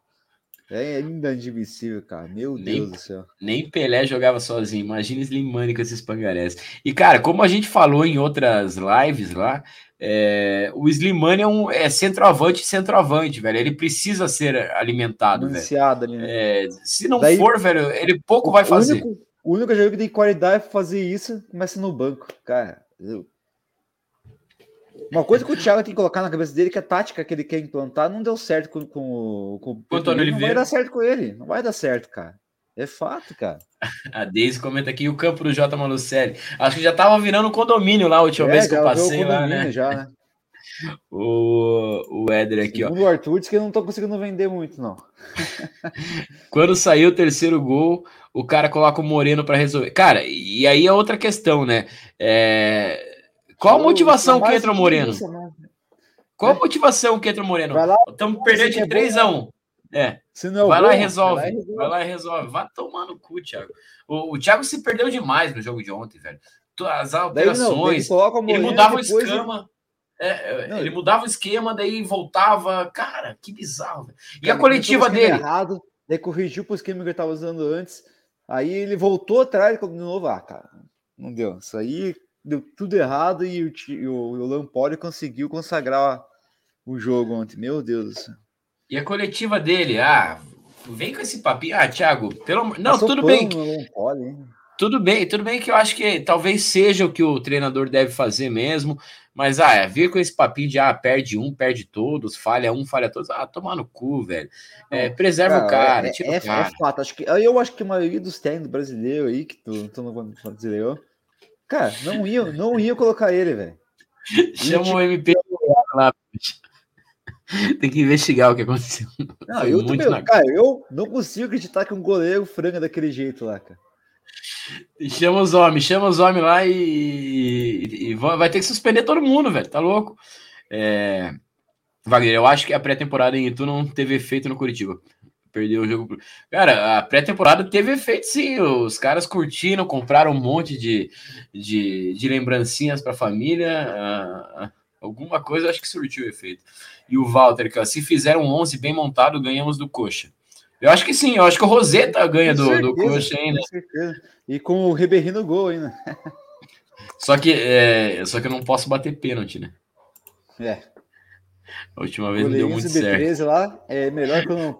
É inadmissível, cara. Meu nem, Deus do céu. Nem Pelé jogava sozinho. Imagina Slimane com esses pangarés. E, cara, como a gente falou em outras lives lá, é, o Slimane é, um, é centroavante centroavante, velho. Ele precisa ser alimentado, Anunciado velho. Ali, né? É, se não Daí, for, velho, ele pouco vai fazer. Único, o único jogo que tem qualidade para fazer isso começa no banco. Cara, eu, uma coisa que o Thiago tem que colocar na cabeça dele é que a tática que ele quer implantar não deu certo com, com, com o Antônio Oliveira. Não vai dar certo com ele. Não vai dar certo, cara. É fato, cara. A Deise comenta aqui o campo do J. Malucelli. Acho que já tava virando um condomínio lá a última é, vez que eu passei lá, né? Já, né? O, o Éder aqui, Segundo ó. o Arthur disse que eu não tô conseguindo vender muito, não. Quando saiu o terceiro gol, o cara coloca o Moreno para resolver. Cara, e aí é outra questão, né? É qual a motivação que entra o Moreno? Isso, né? Qual a motivação que entra o Moreno? Estamos perdendo de 3 a 1 É. Não é vai, lá resolve, vai lá e resolve. Vai lá e resolve. Vai tomar no cu, Thiago. O, o Thiago se perdeu demais no jogo de ontem, velho. As alterações. Daí não, ele, mudava o esquema. É, é, não, ele mudava o esquema, daí voltava. Cara, que bizarro. E a coletiva dele? Errado, daí corrigiu para o esquema que ele estava usando antes. Aí ele voltou atrás de novo. Ah, cara, não deu. Isso aí deu tudo errado e o, o, Lampoli conseguiu consagrar o jogo ontem. Meu Deus do céu. E a coletiva dele? Ah, vem com esse papinho. Ah, Thiago, pelo Não, tudo bem. Lampoli, tudo bem, tudo bem que eu acho que talvez seja o que o treinador deve fazer mesmo, mas ah, é, vir com esse papinho de ah, perde um, perde todos, falha um, falha todos, ah, tomar no cu, velho. É, preserva o cara, é, tira é, o cara. É fato, acho que, eu acho que a maioria dos técnicos brasileiros aí, que tu, tu não brasileiro, Cara, não ia, não ia colocar ele, velho. Chama o MP lá. Tem que investigar o que aconteceu. Não, eu também, na... cara, eu não consigo acreditar que um goleiro franga daquele jeito lá, cara. Chama os homens, chama os homens lá e, e vai ter que suspender todo mundo, velho. Tá louco? É... Wagner, eu acho que a pré-temporada em Itu não teve efeito no Curitiba perdeu o jogo. Cara, a pré-temporada teve efeito sim. Os caras curtiram, compraram um monte de, de, de lembrancinhas para a família. Uh, alguma coisa acho que surtiu efeito. E o Walter, que se fizer um 11 bem montado, ganhamos do Coxa. Eu acho que sim, eu acho que o Roseta ganha do, certeza, do Coxa ainda. Com certeza. E com o Ribeirinho no gol ainda. Só que, é, só que eu não posso bater pênalti, né? É. A última vez não deu muito certo. lá é melhor que o não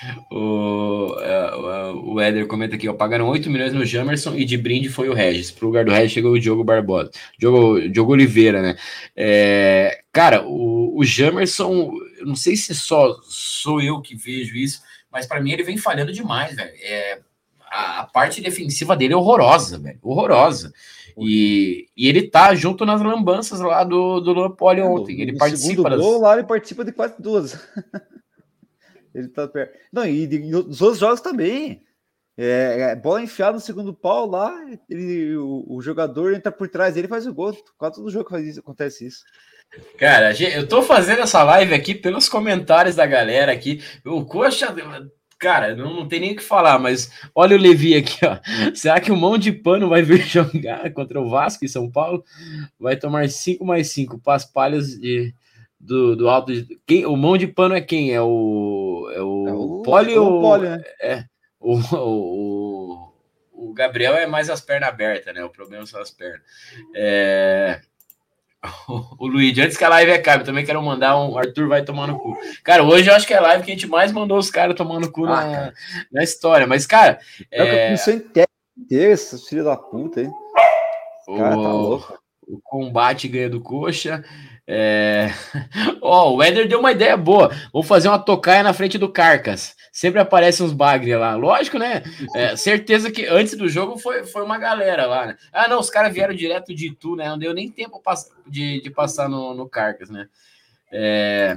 pode. O, é, o Éder comenta aqui, ó, pagaram 8 milhões no Jamerson e de brinde foi o Regis. Pro lugar do Regis chegou o Diogo Barbosa. Diogo, Diogo Oliveira, né? É, cara, o, o Jamerson, eu não sei se só sou eu que vejo isso, mas para mim ele vem falhando demais, velho. É, a, a, parte defensiva dele é horrorosa, velho. Horrorosa. E, e ele tá junto nas lambanças lá do, do Lampoli ontem. Ele no participa das... gol lá, ele participa de quase duas. Ele tá perto. Não, e nos outros jogos também. É, é, bola enfiada no segundo pau lá, ele, o, o, jogador entra por trás dele faz o gol. Quase todo jogo faz isso, acontece isso. Cara, eu tô fazendo essa live aqui pelos comentários da galera aqui. O Coxa, cara, não, não tem nem o que falar, mas olha o Levi aqui, ó. Será que o mão de pano vai vir jogar contra o Vasco em São Paulo? Vai tomar 5 mais 5 paspalhas de do, do alto. De, quem, o mão de pano é quem? É o. É o, é o Poli é ou. Poli, né? É. O, o, o, Gabriel é mais as pernas abertas, né? O problema são as pernas. É. O, Luiz, antes que a live acabe, também quero mandar um Arthur vai tomar no cu. Cara, hoje eu acho que é a live que a gente mais mandou os caras tomando cu ah, na, na história. Mas, cara. É, é... Esse filho da puta, hein? O, cara, tá louco. o combate ganha do coxa. É... oh, o Éder deu uma ideia boa. Vou fazer uma tocaia na frente do Carcas. Sempre aparecem uns bagre lá. Lógico, né? É, certeza que antes do jogo foi, foi uma galera lá. Né? Ah, não, os caras vieram direto de Itu, né? Não deu nem tempo de, de passar no, no Carcas, né? É...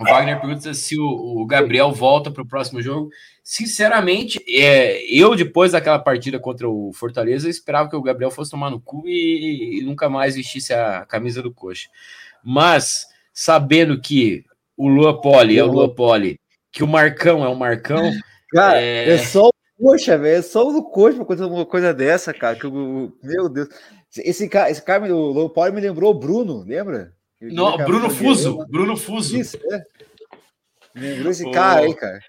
O Wagner pergunta se o, o Gabriel volta para o próximo jogo. Sinceramente, é, eu, depois daquela partida contra o Fortaleza, esperava que o Gabriel fosse tomar no cu e, e nunca mais vestisse a camisa do coxa. Mas sabendo que o Lua Poli é o Lua Poli, que o Marcão é o Marcão. Cara, é, é só o coxa, velho. É só o coxa pra acontecer uma coisa dessa, cara. Que eu, meu Deus. Esse cara, esse cara, o Lua Poli me lembrou o Bruno, lembra? Não, Bruno Fuso. Bruno Fuso. Isso, é. Lembrou esse cara aí, cara.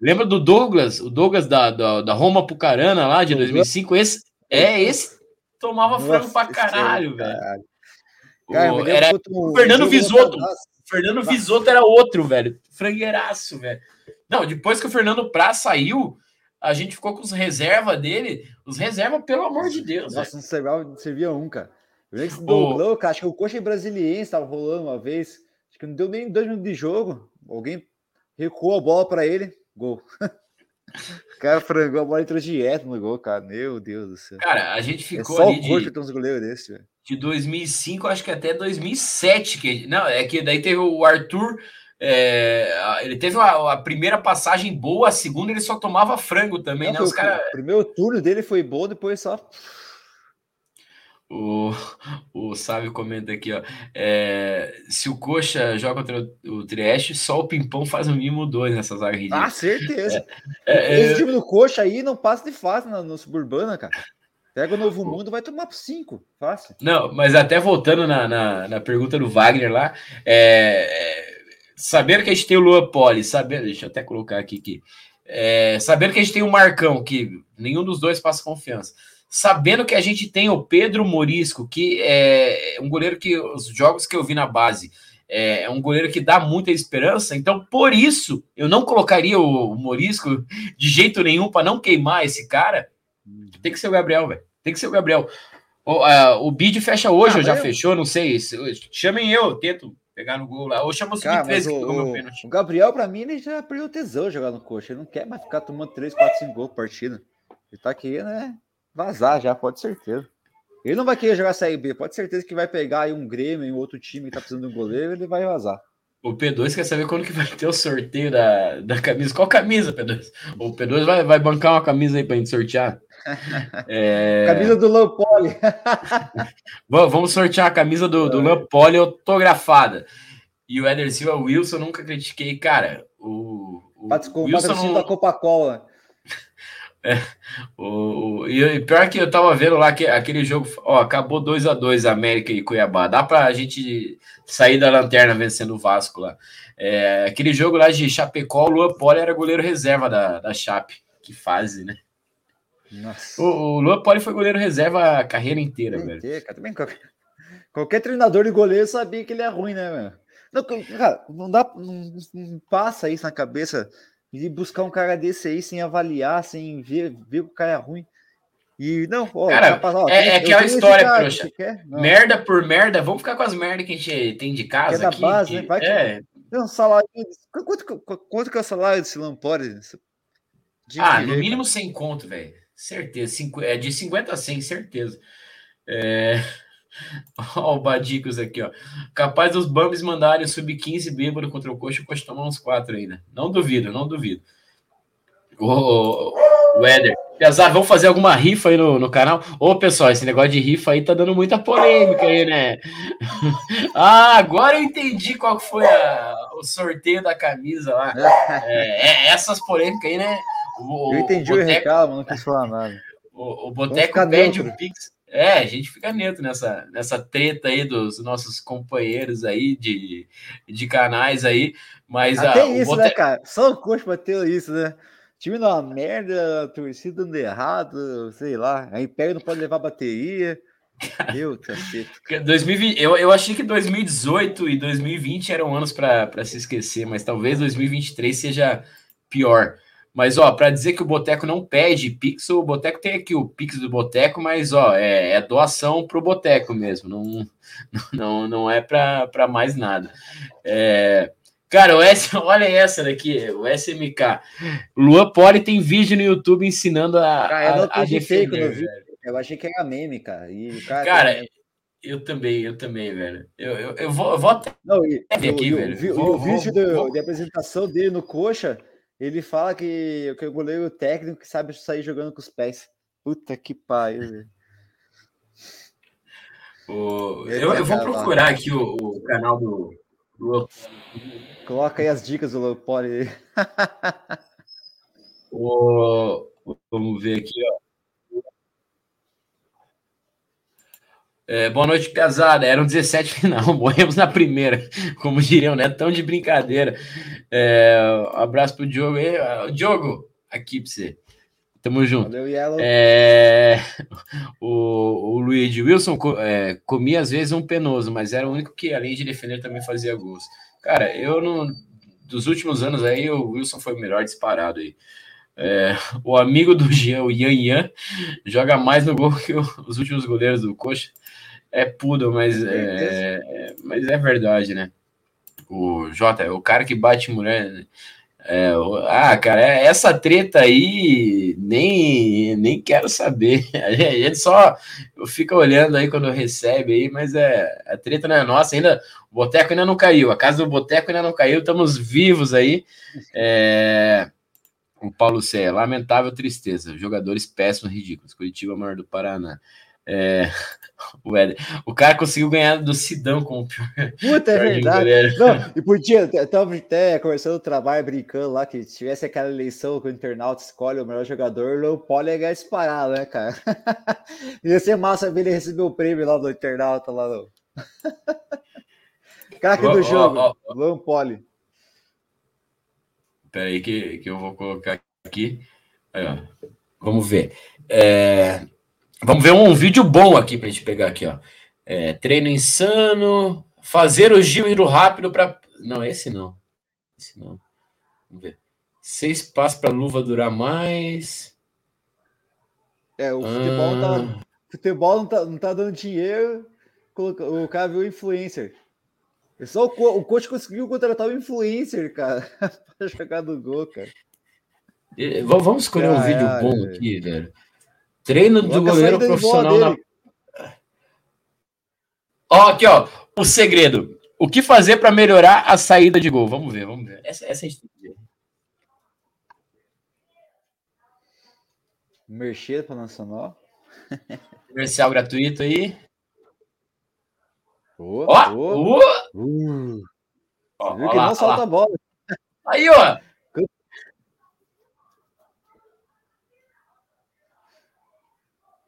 Lembra do Douglas? O Douglas da, da, da Roma Pucarana lá de 2005? Esse, é, esse tomava Nossa, frango pra caralho, velho. Cara, o, era o Fernando Visoto. O Fernando Visoto era outro, velho. Frangueiraço, velho. Não, depois que o Fernando Praz saiu, a gente ficou com os reserva dele. Os reserva, pelo amor de Deus. Nossa, não servia, não servia um, cara. Eu lembro que Douglas, cara, acho que o Coxa Brasiliense tava rolando uma vez. Acho que não deu nem dois minutos de jogo. Alguém recuou a bola para ele, gol. O cara frangou a bola entrou direto no gol, cara. Meu Deus do céu. Cara, a gente é ficou é só ali o de, uns goleiros desse, velho. de 2005, acho que até 2007. Que, não, é que daí teve o Arthur. É, ele teve a, a, primeira passagem boa, a segunda ele só tomava frango também, não, né? Os cara... O primeiro turno dele foi bom, depois só o, o Sávio comenta aqui, ó. É, se o Coxa joga contra o, Trieste, só o Pimpão faz o mínimo dois nessas zaga Ah, certeza. É, é, Esse time do Coxa aí não passa de fácil no, no Suburbana, cara. Pega o Novo Mundo, vai tomar cinco. Fácil. Não, mas até voltando na, na, na pergunta do Wagner lá, é, saber que a gente tem o Lua Poli, saber, deixa eu até colocar aqui, aqui é, saber que a gente tem o Marcão, que nenhum dos dois passa confiança sabendo que a gente tem o Pedro Morisco, que é um goleiro que os jogos que eu vi na base é, é um goleiro que dá muita esperança. Então, por isso, eu não colocaria o Morisco de jeito nenhum para não queimar esse cara. Tem que ser o Gabriel, velho. Tem que ser o Gabriel. O, uh, o bid fecha hoje, ah, ou já eu... fechou, não sei. Chamem eu, tento pegar no gol lá. Ou chama o sub-13 que o, O Gabriel, para mim, ele já perdeu tesão jogar no coxa. Ele não quer mais ficar tomando 3, 4, 5 gols por partida. Ele tá aqui, né? Vazar já, pode certeza. Ele não vai querer jogar Série B, pode certeza que vai pegar aí um Grêmio, um outro time que tá precisando de um goleiro, ele vai vazar. O P2 quer saber quando que vai ter o sorteio da, da camisa. Qual camisa, P2? O P2 vai, vai bancar uma camisa aí pra gente sortear. É... Camisa do Lampoli. Vamos sortear a camisa do, do Lampoli autografada. E o Eder Silva Wilson, nunca critiquei. Cara, o, o Wilson não... da Coca-Cola. É, o, e pior que eu tava vendo lá que aquele jogo, ó, acabou 2 a 2 América e Cuiabá. Dá pra gente sair da lanterna vencendo o Vasco lá. É, aquele jogo lá de Chapecó, o Lua Poli era goleiro reserva da, da Chape. Que fase, né? Nossa. O, o Lua Poli foi goleiro reserva a carreira inteira, velho. cara, também qualquer, qualquer treinador de goleiro sabia que ele é ruim, né, velho? Não, cara, não dá, não, não passa isso na cabeça e buscar um cara desse aí sem avaliar, sem ver, ver o cara é ruim. E não, ó, cara, ó, é, é aquela história, cara, trouxa. Merda por merda, vamos ficar com as merdas que a gente tem de casa. Que é da aqui, base, que... né? Vai é. que um salário. Quanto, quanto que é o salário desse Lampore? Ah, no mínimo 100 conto, velho. Certeza. É de 50 a 100, certeza. É. Ó, o Badicos aqui, ó. Capaz dos Bambis mandarem o sub-15 bêbado contra o Coxa, o Coxa tomar uns quatro ainda. Não duvido, não duvido. O, Éder. Piazar, vamos fazer alguma rifa aí no, no canal? Ô, pessoal, esse negócio de rifa aí tá dando muita polêmica aí, né? ah, agora eu entendi qual foi a, o sorteio da camisa lá. É, é, essas polêmicas aí, né? O, eu entendi o, o recado, não quis falar nada. O, o Boteco pede o Pix. É, a gente fica neutro nessa, nessa treta aí dos nossos companheiros aí de, de canais aí, mas... Até a, isso, né, cara? Só o coach bateu isso, né? time não é uma merda, torcida dando errado, sei lá, a Império não pode levar bateria... Meu cacete. 2020, eu, eu achei que 2018 e 2020 eram anos para se esquecer, mas talvez 2023 seja pior. Mas, ó, para dizer que o Boteco não pede Pix, o Boteco tem aqui o Pix do Boteco, mas, ó, é, é doação pro Boteco mesmo, não, não, não é para mais nada. É, cara, o S, olha essa daqui, o SMK. Luan Poli tem vídeo no YouTube ensinando a, cara, eu não a, a defender, fake Eu achei que era meme, cara. E, cara, cara eu também, eu também, velho. Eu, eu, eu, vou, eu vou até não, e, aqui, eu, velho. Eu, vou, o vídeo vou, do, de apresentação dele no Coxa ele fala que, que o goleiro técnico que sabe sair jogando com os pés. Puta que pariu. O, eu, eu vou procurar aqui o, o canal do, do, Coloca aí as dicas do Leopoldo. o, vamos ver aqui, ó. É, boa noite, pesada. Eram 17 final, morremos na primeira, como diriam, né? Tão de brincadeira. É, um abraço pro Diogo aí. Diogo, aqui pra você. Tamo junto. Valeu, Yellow. É, o, o Luiz Wilson é, comia às vezes um penoso, mas era o único que, além de defender, também fazia gols. Cara, eu não. Dos últimos anos aí, o Wilson foi o melhor disparado aí. É, o amigo do Jean, o Yan Yan, joga mais no gol que os últimos goleiros do Coxa. É pudo, mas é, é, mas é verdade, né? O Jota, o cara que bate mulher. Né? É, ah, cara, é, essa treta aí nem, nem quero saber. A gente só fica olhando aí quando recebe aí, mas é a treta não é nossa. Ainda o Boteco ainda não caiu, a casa do Boteco ainda não caiu, estamos vivos aí. É, o Paulo Cé, lamentável tristeza. Jogadores péssimos, ridículos. Curitiba, maior do Paraná. É, o, Éder, o cara conseguiu ganhar do Sidão com o pior. Puta, é verdade. Não, e podia, estava até conversando no trabalho, brincando lá, que se tivesse aquela eleição que o internauta escolhe o melhor jogador, o Paulo ia disparado, né, cara? ia ser massa ver ele receber o prêmio lá do internauta lá no. Craque do jogo, oh, oh, oh. Poli. Peraí que, que eu vou colocar aqui. Aí. Vamos ver. É... Vamos ver um vídeo bom aqui para a gente pegar aqui, ó. É, treino insano, fazer o giro rápido para. Não, esse não. Esse não. Vamos ver. Seis passos para a luva durar mais. É, o futebol, tá, ah. tá, futebol não, tá, não tá dando dinheiro. O cara viu influencer. É só o, o coach conseguiu contratar o influencer, cara, para jogar do gol, cara. Vamos escolher um vídeo bom aqui, velho. Treino do goleiro profissional na. Ó, aqui, ó. O segredo. O que fazer para melhorar a saída de gol? Vamos ver, vamos ver. Essa, essa a gente tem que ver. Merchan para Nacional. Comercial gratuito aí. Ó, ó, ó. Uh. Ó, viu que lá, não solta a bola. Aí, ó.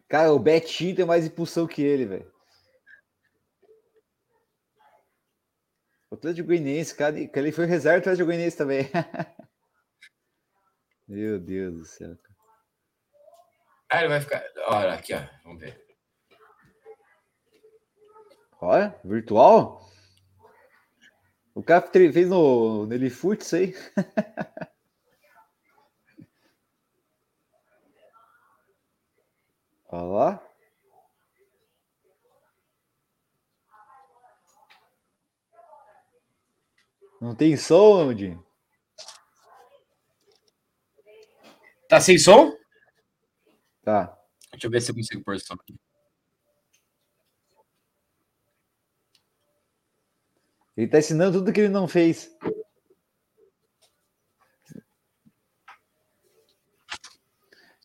Cara, o Betinho tem mais impulsão que ele, velho. O Atlético Goianiense, cara, ele foi reserva do Atlético Goianiense também. Meu Deus do céu. Ah, ele vai ficar. Olha aqui, ó. Vamos ver. Olha, virtual? O cara fez no Nellyfoot isso aí. Olha lá. Não tem som, onde? Tá sem som? Tá. Deixa eu ver se eu consigo pôr som aqui. Ele tá ensinando tudo que ele não fez.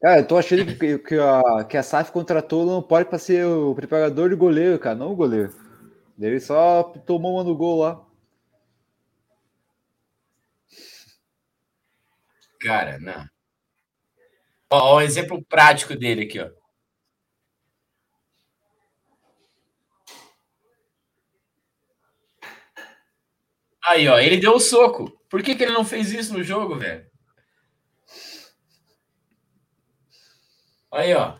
Cara, eu tô achando que, que, a, que a SAF contratou não pode para ser o preparador de goleiro, cara, não o goleiro. Ele só tomou uma no gol lá. Cara, não. Ó, ó, o exemplo prático dele aqui, ó. Aí, ó, ele deu o soco. Por que, que ele não fez isso no jogo, velho? Aí, ó.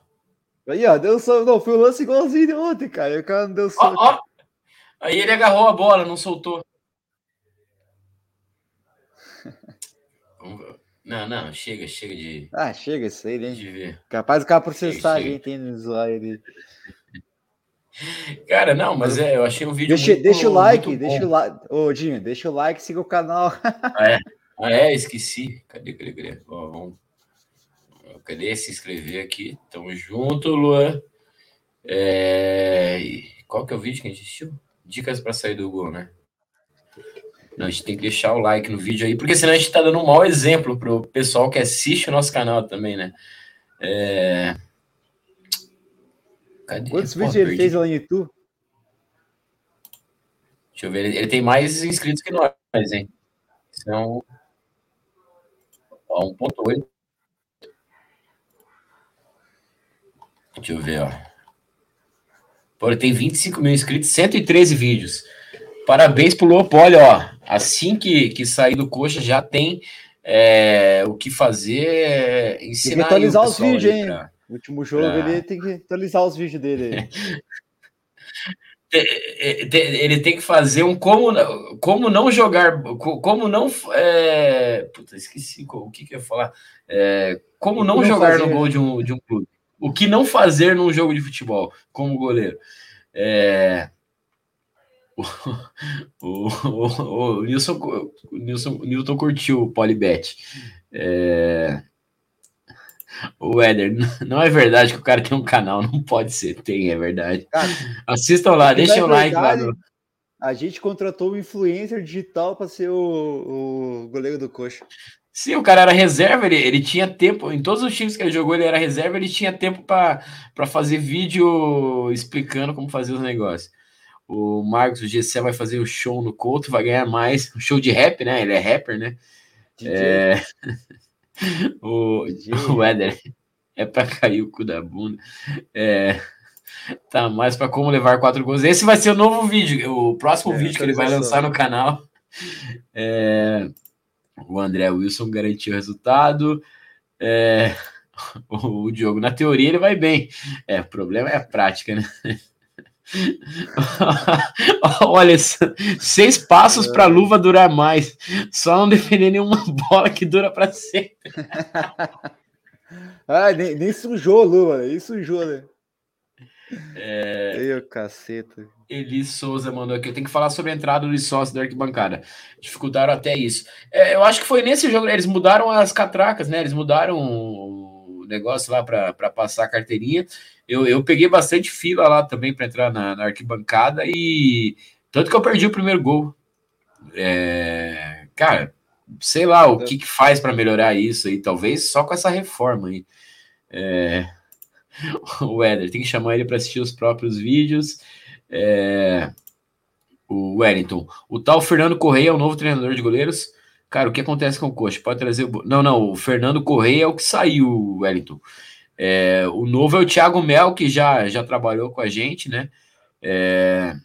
Aí, ó, deu soco. Não, foi um lance igualzinho de ontem, cara. O cara não deu soco. Ó, ó. Aí ele agarrou a bola, não soltou. Não, não, chega, chega de. Ah, chega isso aí, né? De ver. Capaz o cara processar chega, a gente no usuário dele. Cara, não, mas é, eu achei um vídeo. Deixa, muito, deixa o like, deixa o like. Ô, Dinho, deixa o like, siga o canal. Ah, é, ah, é esqueci. Cadê, cadê, cadê? Ó, vamos... Cadê se inscrever aqui? Tamo junto, Luan. É... Qual que é o vídeo que a gente assistiu? Dicas para sair do gol, né? Não, a gente tem que deixar o like no vídeo aí, porque senão a gente tá dando um mau exemplo pro pessoal que assiste o nosso canal também, né? É... Cadê? Quantos vídeos ele fez lá no YouTube? Deixa eu ver, ele, ele tem mais inscritos que nós, hein? São 1.8. Deixa eu ver, ó. Pô, ele tem 25 mil inscritos, 113 vídeos. Parabéns pro Leopoldo, ó. Assim que, que sair do coxa, já tem é, o que fazer, é, ensinar. Tem que atualizar os vídeos, hein? Pra, o último jogo pra... ele tem que atualizar os vídeos dele. ele tem que fazer um como, como não jogar, como não. É... Puta, esqueci o que, que eu ia falar. É... Como não, não jogar fazer. no gol de um, de um clube. O que não fazer num jogo de futebol, como goleiro. É... O, o, o, o, Nilson, o Nilson, o Newton curtiu o Polibet. É... O Éder, não é verdade que o cara tem um canal, não pode ser, tem, é verdade. Cara, Assistam lá, deixem o like lá. No... A gente contratou um influencer digital para ser o, o goleiro do Coxa. Sim, o cara era reserva, ele, ele tinha tempo, em todos os times que ele jogou, ele era reserva, ele tinha tempo para fazer vídeo explicando como fazer os negócios. O Marcos, o GC vai fazer o show no Couto, vai ganhar mais, um show de rap, né? Ele é rapper, né? É... o, o Éder é para cair o cu da bunda. É... Tá mais para como levar quatro gols. Esse vai ser o novo vídeo, o próximo é, vídeo que ele vai lançar no canal. É... O André Wilson garantiu o resultado. É, o, o Diogo, na teoria, ele vai bem. É, o problema é a prática, né? Olha, seis passos para a luva durar mais. Só não defender nenhuma bola que dura para sempre. ah, nem, nem sujou a luva, nem sujou, né? É... Eu, caceta. Eli Souza mandou aqui. Eu tenho que falar sobre a entrada dos sócios da arquibancada. Dificultaram até isso. É, eu acho que foi nesse jogo. Eles mudaram as catracas, né? Eles mudaram o negócio lá para passar a carteirinha. Eu, eu peguei bastante fila lá também para entrar na, na, arquibancada e tanto que eu perdi o primeiro gol. É, cara, sei lá o que, que faz para melhorar isso aí. Talvez só com essa reforma aí. É, o Éder, tem que chamar ele para assistir os próprios vídeos. É, o Wellington, o tal Fernando Correia é o novo treinador de goleiros. Cara, o que acontece com o Coxa? Pode trazer o. Não, não, o Fernando Correia é o que saiu, Wellington. É, o novo é o Thiago Mel, que já, já trabalhou com a gente, né? É,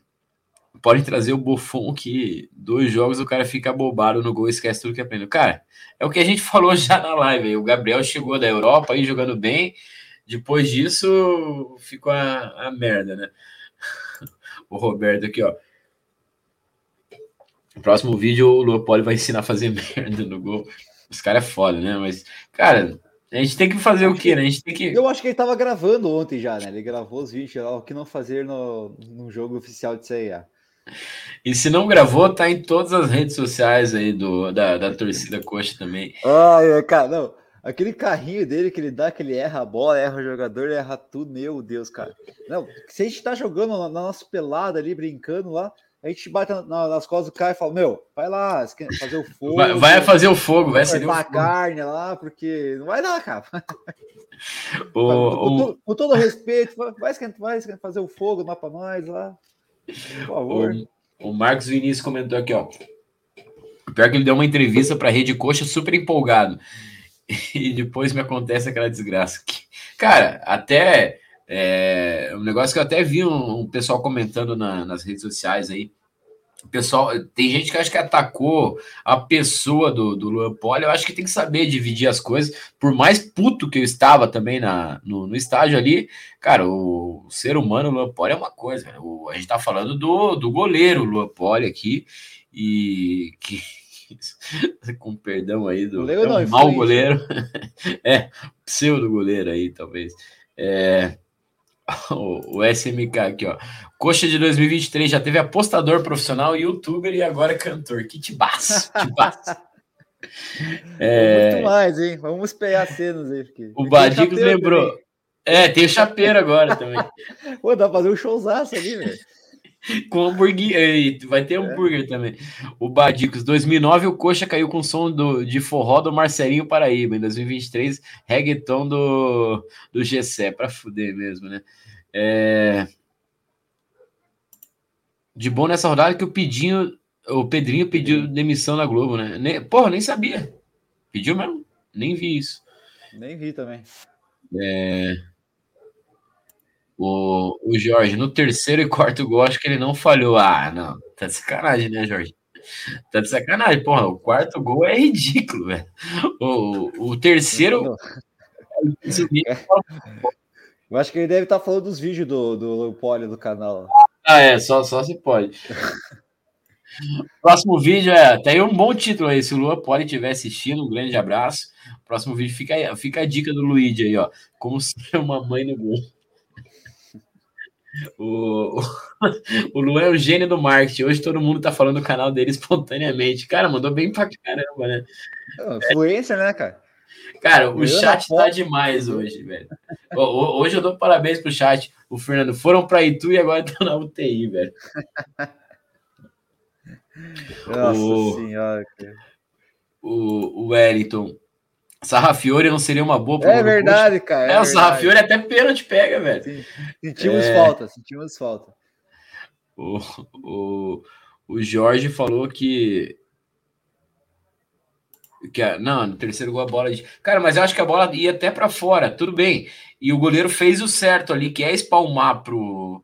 pode trazer o Buffon, que dois jogos o cara fica bobado no gol, esquece tudo que aprendeu. Cara, é o que a gente falou já na live. O Gabriel chegou da Europa aí jogando bem. Depois disso, ficou a, a merda, né? o Roberto aqui, ó. No próximo vídeo, o Leopoldo vai ensinar a fazer merda no gol. Os caras é foda, né? Mas, cara, a gente tem que fazer o quê, né? A gente tem que. Eu acho que ele tava gravando ontem já, né? Ele gravou os vídeos lá, o que não fazer no, no jogo oficial de CIA. E se não gravou, tá em todas as redes sociais aí do, da, da torcida coxa também. Ai, cara, não. Aquele carrinho dele que ele dá, que ele erra a bola, erra o jogador, erra tudo, meu Deus, cara. Não, se a gente tá jogando na, nossa pelada ali, brincando lá, a gente bate na, nas costas do cara e fala, meu, vai lá, fazer o fogo. Vai, vai fazer o fogo, vai ser a carne lá, porque não vai dar, cara. O, com, o... com, todo respeito, vai, vai fazer o fogo lá para nós lá. Por favor. O, o Marcos Vinícius comentou aqui, ó. Pior que ele deu uma entrevista para a Rede Coxa super empolgado. e depois me acontece aquela desgraça. Cara, até é, um negócio que eu até vi um, um pessoal comentando na, nas redes sociais aí. Pessoal, tem gente que acha que atacou a pessoa do, do Luan Poli. Eu acho que tem que saber dividir as coisas. Por mais puto que eu estava também na, no, no estágio ali, cara, o, o ser humano, o Luan Poli é uma coisa. O, a gente tá falando do, do goleiro Luan Poli aqui, e que com perdão aí do goleiro é um mau goleiro, é pseudo goleiro aí talvez. É, o, o, SMK aqui, ó. Coxa de 2023 já teve apostador profissional, youtuber e agora cantor. Que tibaço, tibaço. é... Muito mais, hein? Vamos pegar cenas aí. Porque... O Badicos lembrou. Também. É, tem o chapeiro agora também. Pô, dá pra fazer um showzaço ali, velho. com hambúrguer. Vai ter hambúrguer é. também. O Badicos, 2009, o Coxa caiu com som do, de forró do Marcelinho Paraíba. Em 2023, reggaeton do, do Gessé. Pra fuder mesmo, né? É... De bom nessa rodada que o Pedinho, o Pedrinho pediu demissão da Globo, né? Nem, porra, nem sabia. Pediu mesmo? Nem vi isso. Nem vi também. É... O, o Jorge, no terceiro e quarto gol, acho que ele não falhou. Ah, não. Tá de sacanagem, né, Jorge? Tá de sacanagem, porra. O quarto gol é ridículo, velho. O, o terceiro. Eu acho que ele deve estar tá falando dos vídeos do, do Poli do canal. Ah, é, só, só se pode. Próximo vídeo é. Tem um bom título aí. Se o Lua Poli estiver assistindo, um grande abraço. Próximo vídeo fica, fica a dica do Luigi aí, ó. Como ser uma mãe no gol. O, o Lu é o gênio do marketing. Hoje todo mundo tá falando do canal dele espontaneamente. Cara, mandou bem pra caramba, né? Influência, né, cara? Cara, o chat tá demais hoje, velho. Hoje eu dou parabéns pro chat. O Fernando foram para Itu e agora estão na UTI, velho. Nossa o, senhora. O, o Wellington. Sarrafiore não seria uma boa É verdade, cara. É, é o Sarrafiore até pênalti pega, velho. Sim. Sentimos é... falta, sentimos falta. O, o, o Jorge falou que. que não, no terceiro gol a bola. De... Cara, mas eu acho que a bola ia até para fora, tudo bem. E o goleiro fez o certo ali, que é espalmar pro,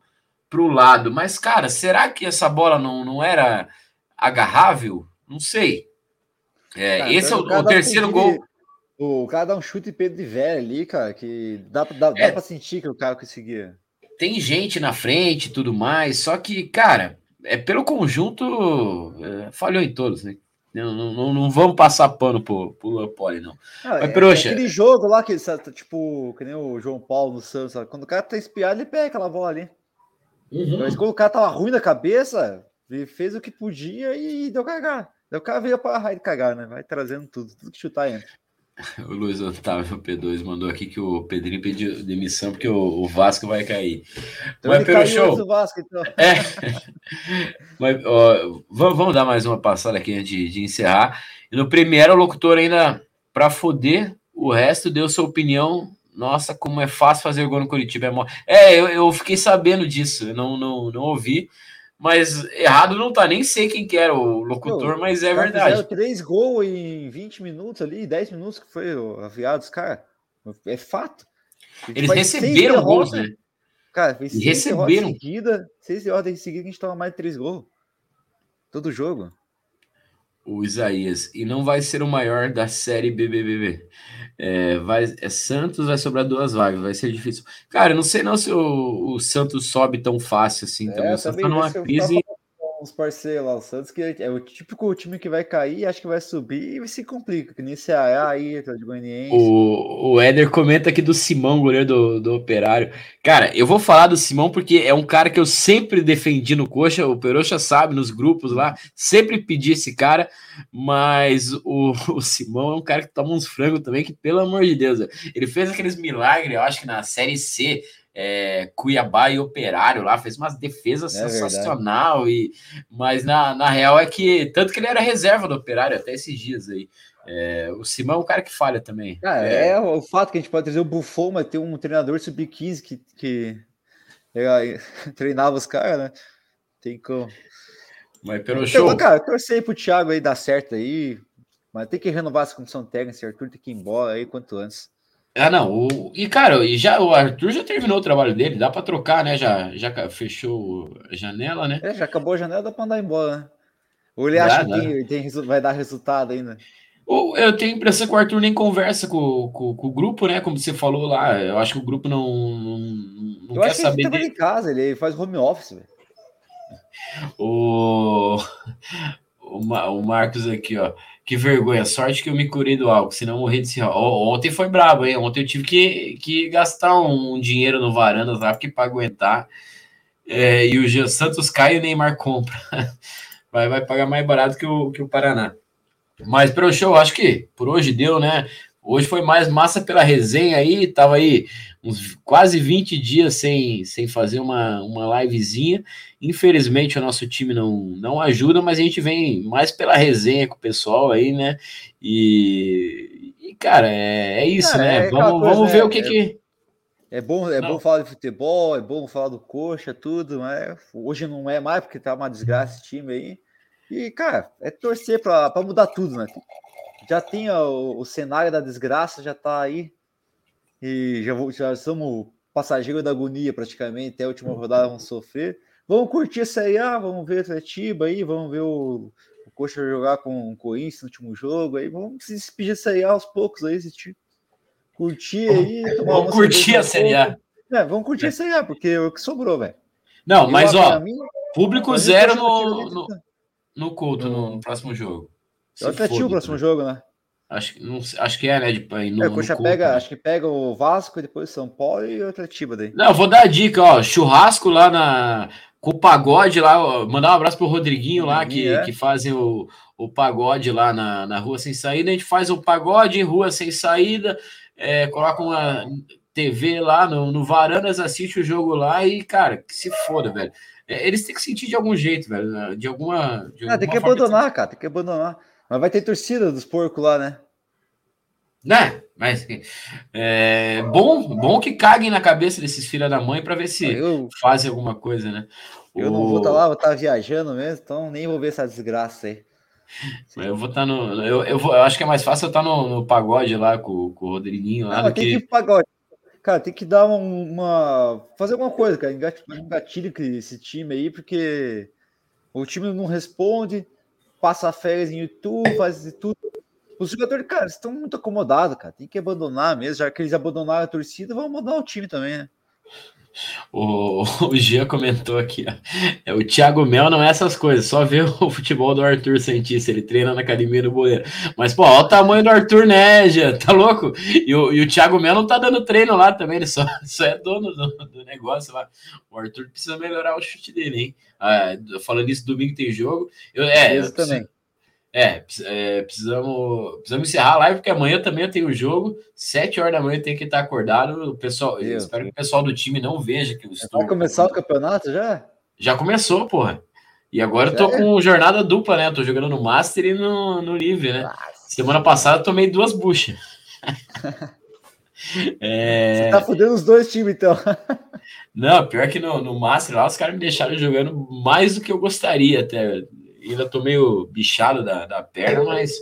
pro lado. Mas, cara, será que essa bola não, não era agarrável? Não sei. É, cara, esse é o, o terceiro gol. O cara dá um chute Pedro de velho ali, cara, que dá, dá, é, dá pra sentir que o cara conseguia. Tem gente na frente e tudo mais, só que, cara, é pelo conjunto, é, falhou em todos, né? Não, não, não, vamos passar pano pro, pro Leopoldo, não. Ah, Mas, é, Proxa... aquele jogo lá, que tipo, que nem o João Paulo no Santos, sabe? quando o cara tá espiado, ele pega aquela bola ali. Uhum. Mas quando o cara tava ruim da cabeça, ele fez o que podia e deu cagar. Deu cara veio para raio de cagar, né? Vai trazendo tudo, tudo que chutar entra. O Luiz Otávio P2 mandou aqui que o Pedrinho pediu demissão porque o, o Vasco vai cair. Então Mas pelo show. Vasco, então. É. Mas, ó, vamos, vamos, dar mais uma passada aqui antes de, de encerrar. E no primeiro, o locutor ainda, para foder, o resto deu sua opinião. Nossa, como é fácil fazer gol no Curitiba. É, é eu, eu fiquei sabendo disso, eu não, não, não ouvi mas errado não tá, nem sei quem que era o locutor, mas é verdade. três gols em 20 minutos ali, 10 minutos que foi aviados, cara. É fato. Eles receberam gols, né? Cara, fez seis receberam. seguida, seis derrotas em seguida que a gente toma mais de três gols. Todo jogo. O Isaías. E não vai ser o maior da série BBBB. É, vai, é Santos vai sobrar duas vagas, vai ser difícil. Cara, eu não sei não se o, o Santos sobe tão fácil assim é, também. O Santos tá numa crise os parceiros lá, o Santos, que é o típico time que vai cair, acho que vai subir e se complica, que nem Ceará aí, de Goianiense. O, o Éder comenta aqui do Simão, goleiro do, do Operário. Cara, eu vou falar do Simão porque é um cara que eu sempre defendi no Coxa, o Peroxa sabe, nos grupos lá, sempre pedi esse cara, mas o, o Simão é um cara que toma uns frangos também, que pelo amor de Deus, ele fez aqueles milagres, eu acho que na Série C, é, Cuiabá e Operário lá, fez umas defesas é sensacional, e, mas na, na real é que, tanto que ele era reserva do Operário até esses dias aí. É, o Simão é um cara que falha também. Ah, é, é, o fato que a gente pode trazer o Buffon, mas ter um treinador sub-15 que, que é, treinava os caras, né? Tem como. Mas pelo então, show. Cara, torcer pro Thiago aí dar certo aí. Mas tem que renovar essa comissão técnica, esse Arthur tem que ir embora aí quanto antes. Ah, não. O, e, cara, e já, o Arthur já terminou o trabalho dele, dá para trocar, né? Já, já fechou a janela, né? É, já acabou a janela, dá para andar embora, né? Ou ele dá, acha dá. que tem, vai dar resultado ainda? Ou eu tenho a impressão que o Arthur nem conversa com, com, com, o grupo, né? Como você falou lá. Eu acho que o grupo não, não, não eu quer saber. Ele dele. em casa, ele faz home office, velho. O... o Marcos aqui, ó. Que vergonha, sorte que eu me curei do álcool, senão eu morri de cirrose. Ontem foi brabo, hein? Ontem eu tive que, que gastar um, dinheiro no varanda lá, porque para aguentar. É, e o Jean Santos cai e o Neymar compra. Vai, vai pagar mais barato que o, que o Paraná. Mas pelo show, acho que por hoje deu, né? Hoje foi mais massa pela resenha aí, tava aí uns quase 20 dias sem, sem fazer uma, uma livezinha. Infelizmente o nosso time não, não ajuda, mas a gente vem mais pela resenha com o pessoal aí, né? E, e cara, é, é isso, né? É vamos, vamos ver o que é, que. É bom, é bom falar de futebol, é bom falar do coxa, tudo, mas hoje não é mais, porque tá uma desgraça esse time aí. E, cara, é torcer para mudar tudo, né? Já tem o, o, cenário da desgraça, já tá aí. E já, já somos passageiros da agonia praticamente, até a última rodada vamos sofrer. Vamos curtir aí, ah, vamos ver Atletiba aí, vamos ver o, o Coxa jogar com o Corinthians no último jogo aí, vamos se despedir aí aos poucos aí, esse tipo. Curtir aí. Vamos curtir a Série A. É, vamos curtir a Série A, porque é o que sobrou, velho. Não, mas ó, mim, público zero no, no, no culto no, no próximo jogo. É o Atlético o próximo jogo, né? Acho, não, acho que é, né? De, no, é, o Coxa pega, né? acho que pega o Vasco e depois São Paulo e o Atlético daí. Não, vou dar a dica, ó. Churrasco lá na. Com o pagode lá, ó, mandar um abraço pro Rodriguinho lá, que, é. que fazem o, o pagode lá na, na rua sem saída. A gente faz o pagode em rua sem saída é, coloca uma TV lá no, no Varandas, assiste o jogo lá e, cara, que se foda, velho. É, eles têm que sentir de algum jeito, velho. De alguma. De ah, tem que abandonar, cara, tem que abandonar. Mas vai ter torcida dos porcos lá, né? Né? Mas é bom, bom que caguem na cabeça desses filha da mãe para ver se eu, fazem alguma coisa, né? Eu o... não vou estar tá lá, vou estar tá viajando mesmo, então nem vou ver essa desgraça aí. Eu vou estar tá no. Eu, eu, vou, eu acho que é mais fácil eu estar tá no, no pagode lá com, com o Rodriguinho lá. Não, do tem que... que pagode. Cara, tem que dar uma. fazer alguma coisa, cara. Um gatilho com esse time aí, porque o time não responde, passa férias em YouTube, faz tudo. Os jogadores, cara, estão muito acomodados, cara. Tem que abandonar mesmo. Já que eles abandonaram a torcida, vão abandonar o time também, né? O, o Gia comentou aqui, ó. É, o Thiago Mel não é essas coisas, só vê o futebol do Arthur Santista, ele treina na academia do Boleiro. Mas, pô, olha o tamanho do Arthur, né, Gia? Tá louco? E o, e o Thiago Mel não tá dando treino lá também, ele só, só é dono do, do negócio lá. O Arthur precisa melhorar o chute dele, hein? Ah, falando isso, domingo tem jogo. Eu, é, eu, também. É, é, precisamos, precisamos encerrar a live, porque amanhã também eu tenho jogo. Sete horas da manhã tenho que estar acordado. O pessoal, espero que o pessoal do time não veja que eu estou. Vai começar o campeonato já? Já começou, porra. E agora eu tô é? com jornada dupla, né? Eu tô jogando no Master e no, no Livre, né? Nossa. Semana passada eu tomei duas buchas. é... Você tá fudendo os dois times, então. não, pior que no, no Master lá, os caras me deixaram jogando mais do que eu gostaria até ainda tô meio bichado da, da perna, mas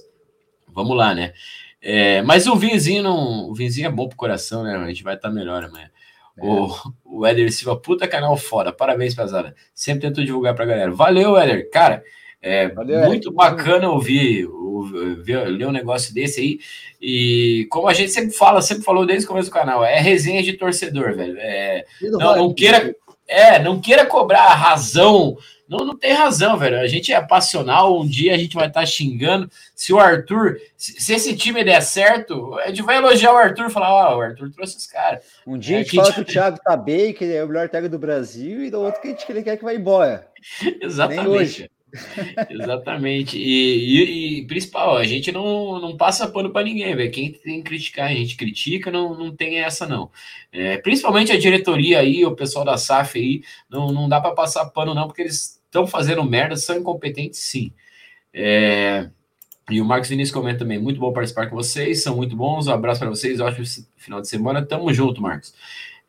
vamos lá, né? É, mas o vinzinho não. O vinzinho é bom pro coração, né? A gente vai estar tá melhor amanhã. É. O, o Éder Silva, puta canal foda. Parabéns, pesada. Sempre tento divulgar pra galera. Valeu, Éder. Cara, é Valeu, muito bacana ouvir, ouvir, ler um negócio desse aí. E como a gente sempre fala, sempre falou desde o começo do canal, é resenha de torcedor, velho. É, não, não queira. É, não queira cobrar a razão não, não tem razão, velho. A gente é passional. Um dia a gente vai estar tá xingando. Se o Arthur, se, se, esse time der certo, a gente vai elogiar o Arthur e falar: Ó, oh, o Arthur trouxe os caras. Um dia é, a gente fala que o Thiago tá bem, que ele é o melhor técnico do Brasil, e do outro que, a gente, que ele quer que vai embora. Exatamente. Exatamente. E, e, e, principal, a gente não, não passa pano para ninguém, velho. Quem tem que criticar, a gente critica, não, não tem essa, não. É, principalmente a diretoria aí, o pessoal da SAF aí, não, não dá para passar pano, não, porque eles estão fazendo merda, são incompetentes, sim. É, e o Marcos Vinícius comenta também, muito bom participar com vocês, são muito bons, um abraço para vocês, ótimo final de semana, tamo junto, Marcos.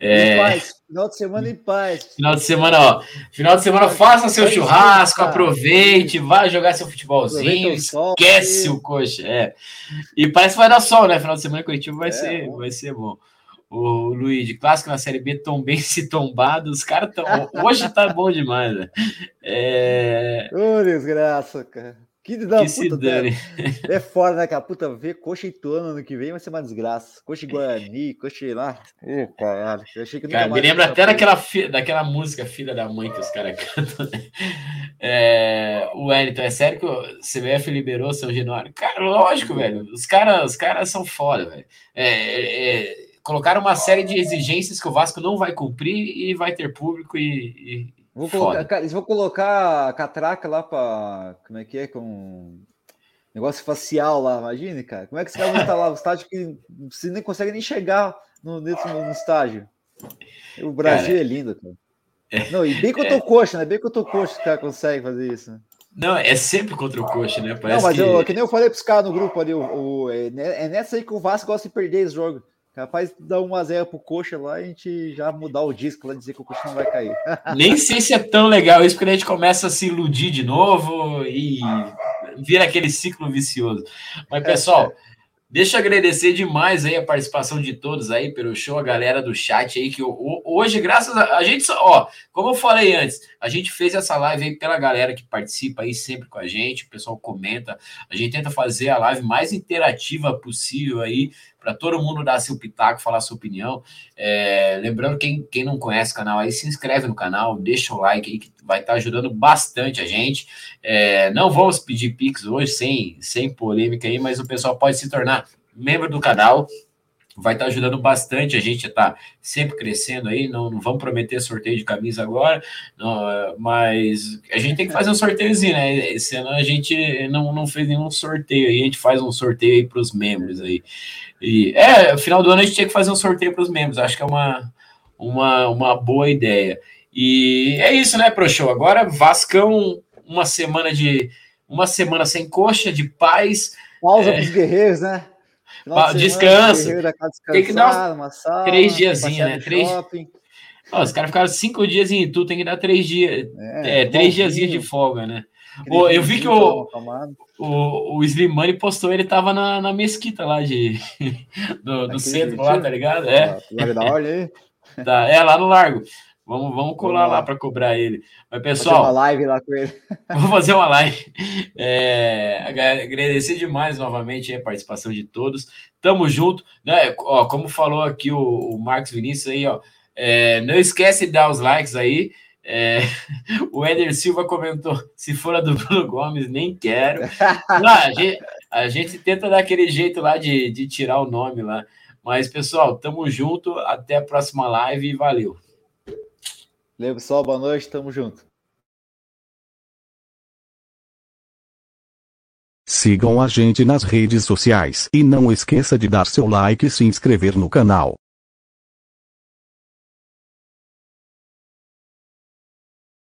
É... Paz. Final de semana em paz. Final de semana, ó. Final de semana, faça seu churrasco, aproveite, vai jogar seu futebolzinho, esquece o coxa. É. E parece que vai dar sol, né? Final de semana Curitiba vai, é, ser, vai ser bom. O Luiz, clássico na Série B, tão bem se tombado. Os caras tão. Hoje tá bom demais, né? É... Ô, desgraça, cara. Que, da que puta, dane. É foda, né, cara? Puta, ver coxa e Ituano ano que vem vai ser uma desgraça. Coxa e Guarani, coxa e lá. Ô, caralho. Eu achei que cara, me lembra até daquela, fi... daquela música Filha da Mãe que os caras cantam, né? É... O Wellington, é sério que o CBF liberou São Januário? Cara, lógico, velho. Os caras os cara são foda, velho. É, é, é, colocaram uma série de exigências que o Vasco não vai cumprir e vai ter público e, e Vou colocar, eles vão colocar a catraca lá para. Como é que é? Com negócio facial lá, imagine, cara. Como é que esse cara vai estar lá no estádio que você nem consegue nem chegar no, no, no estádio? O Brasil cara, é lindo, cara. É, Não, e bem que eu tô é, coxa, né? Bem que eu tô coxa que o cara consegue fazer isso. Né? Não, é sempre contra o coxa, né? Parece Não, mas que... Eu, que nem eu falei pros caras no grupo ali, o, o, é, é nessa aí que o Vasco gosta de perder esse jogo. Capaz de dar 1x0 pro Coxa lá e a gente já mudar o disco lá e dizer que o Coxa não vai cair. Nem sei se é tão legal isso, porque a gente começa a se iludir de novo e vira aquele ciclo vicioso. Mas, pessoal, deixa eu agradecer demais aí a participação de todos aí pelo show, a galera do chat aí, que hoje, graças a, a gente, ó, como eu falei antes, a gente fez essa live aí pela galera que participa aí sempre com a gente, o pessoal comenta, a gente tenta fazer a live mais interativa possível aí, para todo mundo dar seu pitaco, falar sua opinião. É, lembrando, quem, quem não conhece o canal aí, se inscreve no canal, deixa o like aí, que vai estar tá ajudando bastante a gente. É, não vamos pedir Pix hoje, sem, sem polêmica aí, mas o pessoal pode se tornar membro do canal vai estar tá ajudando bastante. A gente está sempre crescendo aí. Não, não, vamos prometer sorteio de camisa agora, não, mas a gente tem que fazer um sorteiozinho, né? Ano a gente não, não fez nenhum sorteio aí. A gente faz um sorteio aí para os membros aí. E é, no final do ano a gente tinha que fazer um sorteio para os membros. Acho que é uma, uma, uma boa ideia. E é isso, né, Pro Show? Agora Vascão, uma semana de uma semana sem coxa, de paz. Pausa é... para os guerreiros, né? Descansa. Tem que dar uma sala, três diazinhos, né? Três... Ó, os caras ficaram cinco dias em Itu, tem que dar três dias. É, é três dias de folga, né? Eu vi que o, o, o Slimani postou, ele tava na, na mesquita lá de, do, do centro lá, tá ligado? É. Tá, é, lá no Largo. Vamos, vamos colar lá, lá para cobrar ele. Mas, pessoal. Fazer uma live lá com ele. Vamos fazer uma live. É, agradecer demais novamente a participação de todos. Tamo junto. Né? Ó, como falou aqui o, o Marcos Vinícius aí, ó. É, não esquece de dar os likes aí. É, o Eder Silva comentou: se for a do Bruno Gomes, nem quero. Lá, a, gente, a, gente, tenta dar aquele jeito lá de, de tirar o nome lá. Mas, pessoal, tamo junto. Até a próxima live e valeu. Valeu, pessoal. Boa noite. Tamo junto. Sigam a gente nas redes sociais e não esqueça de dar seu like e se inscrever no canal.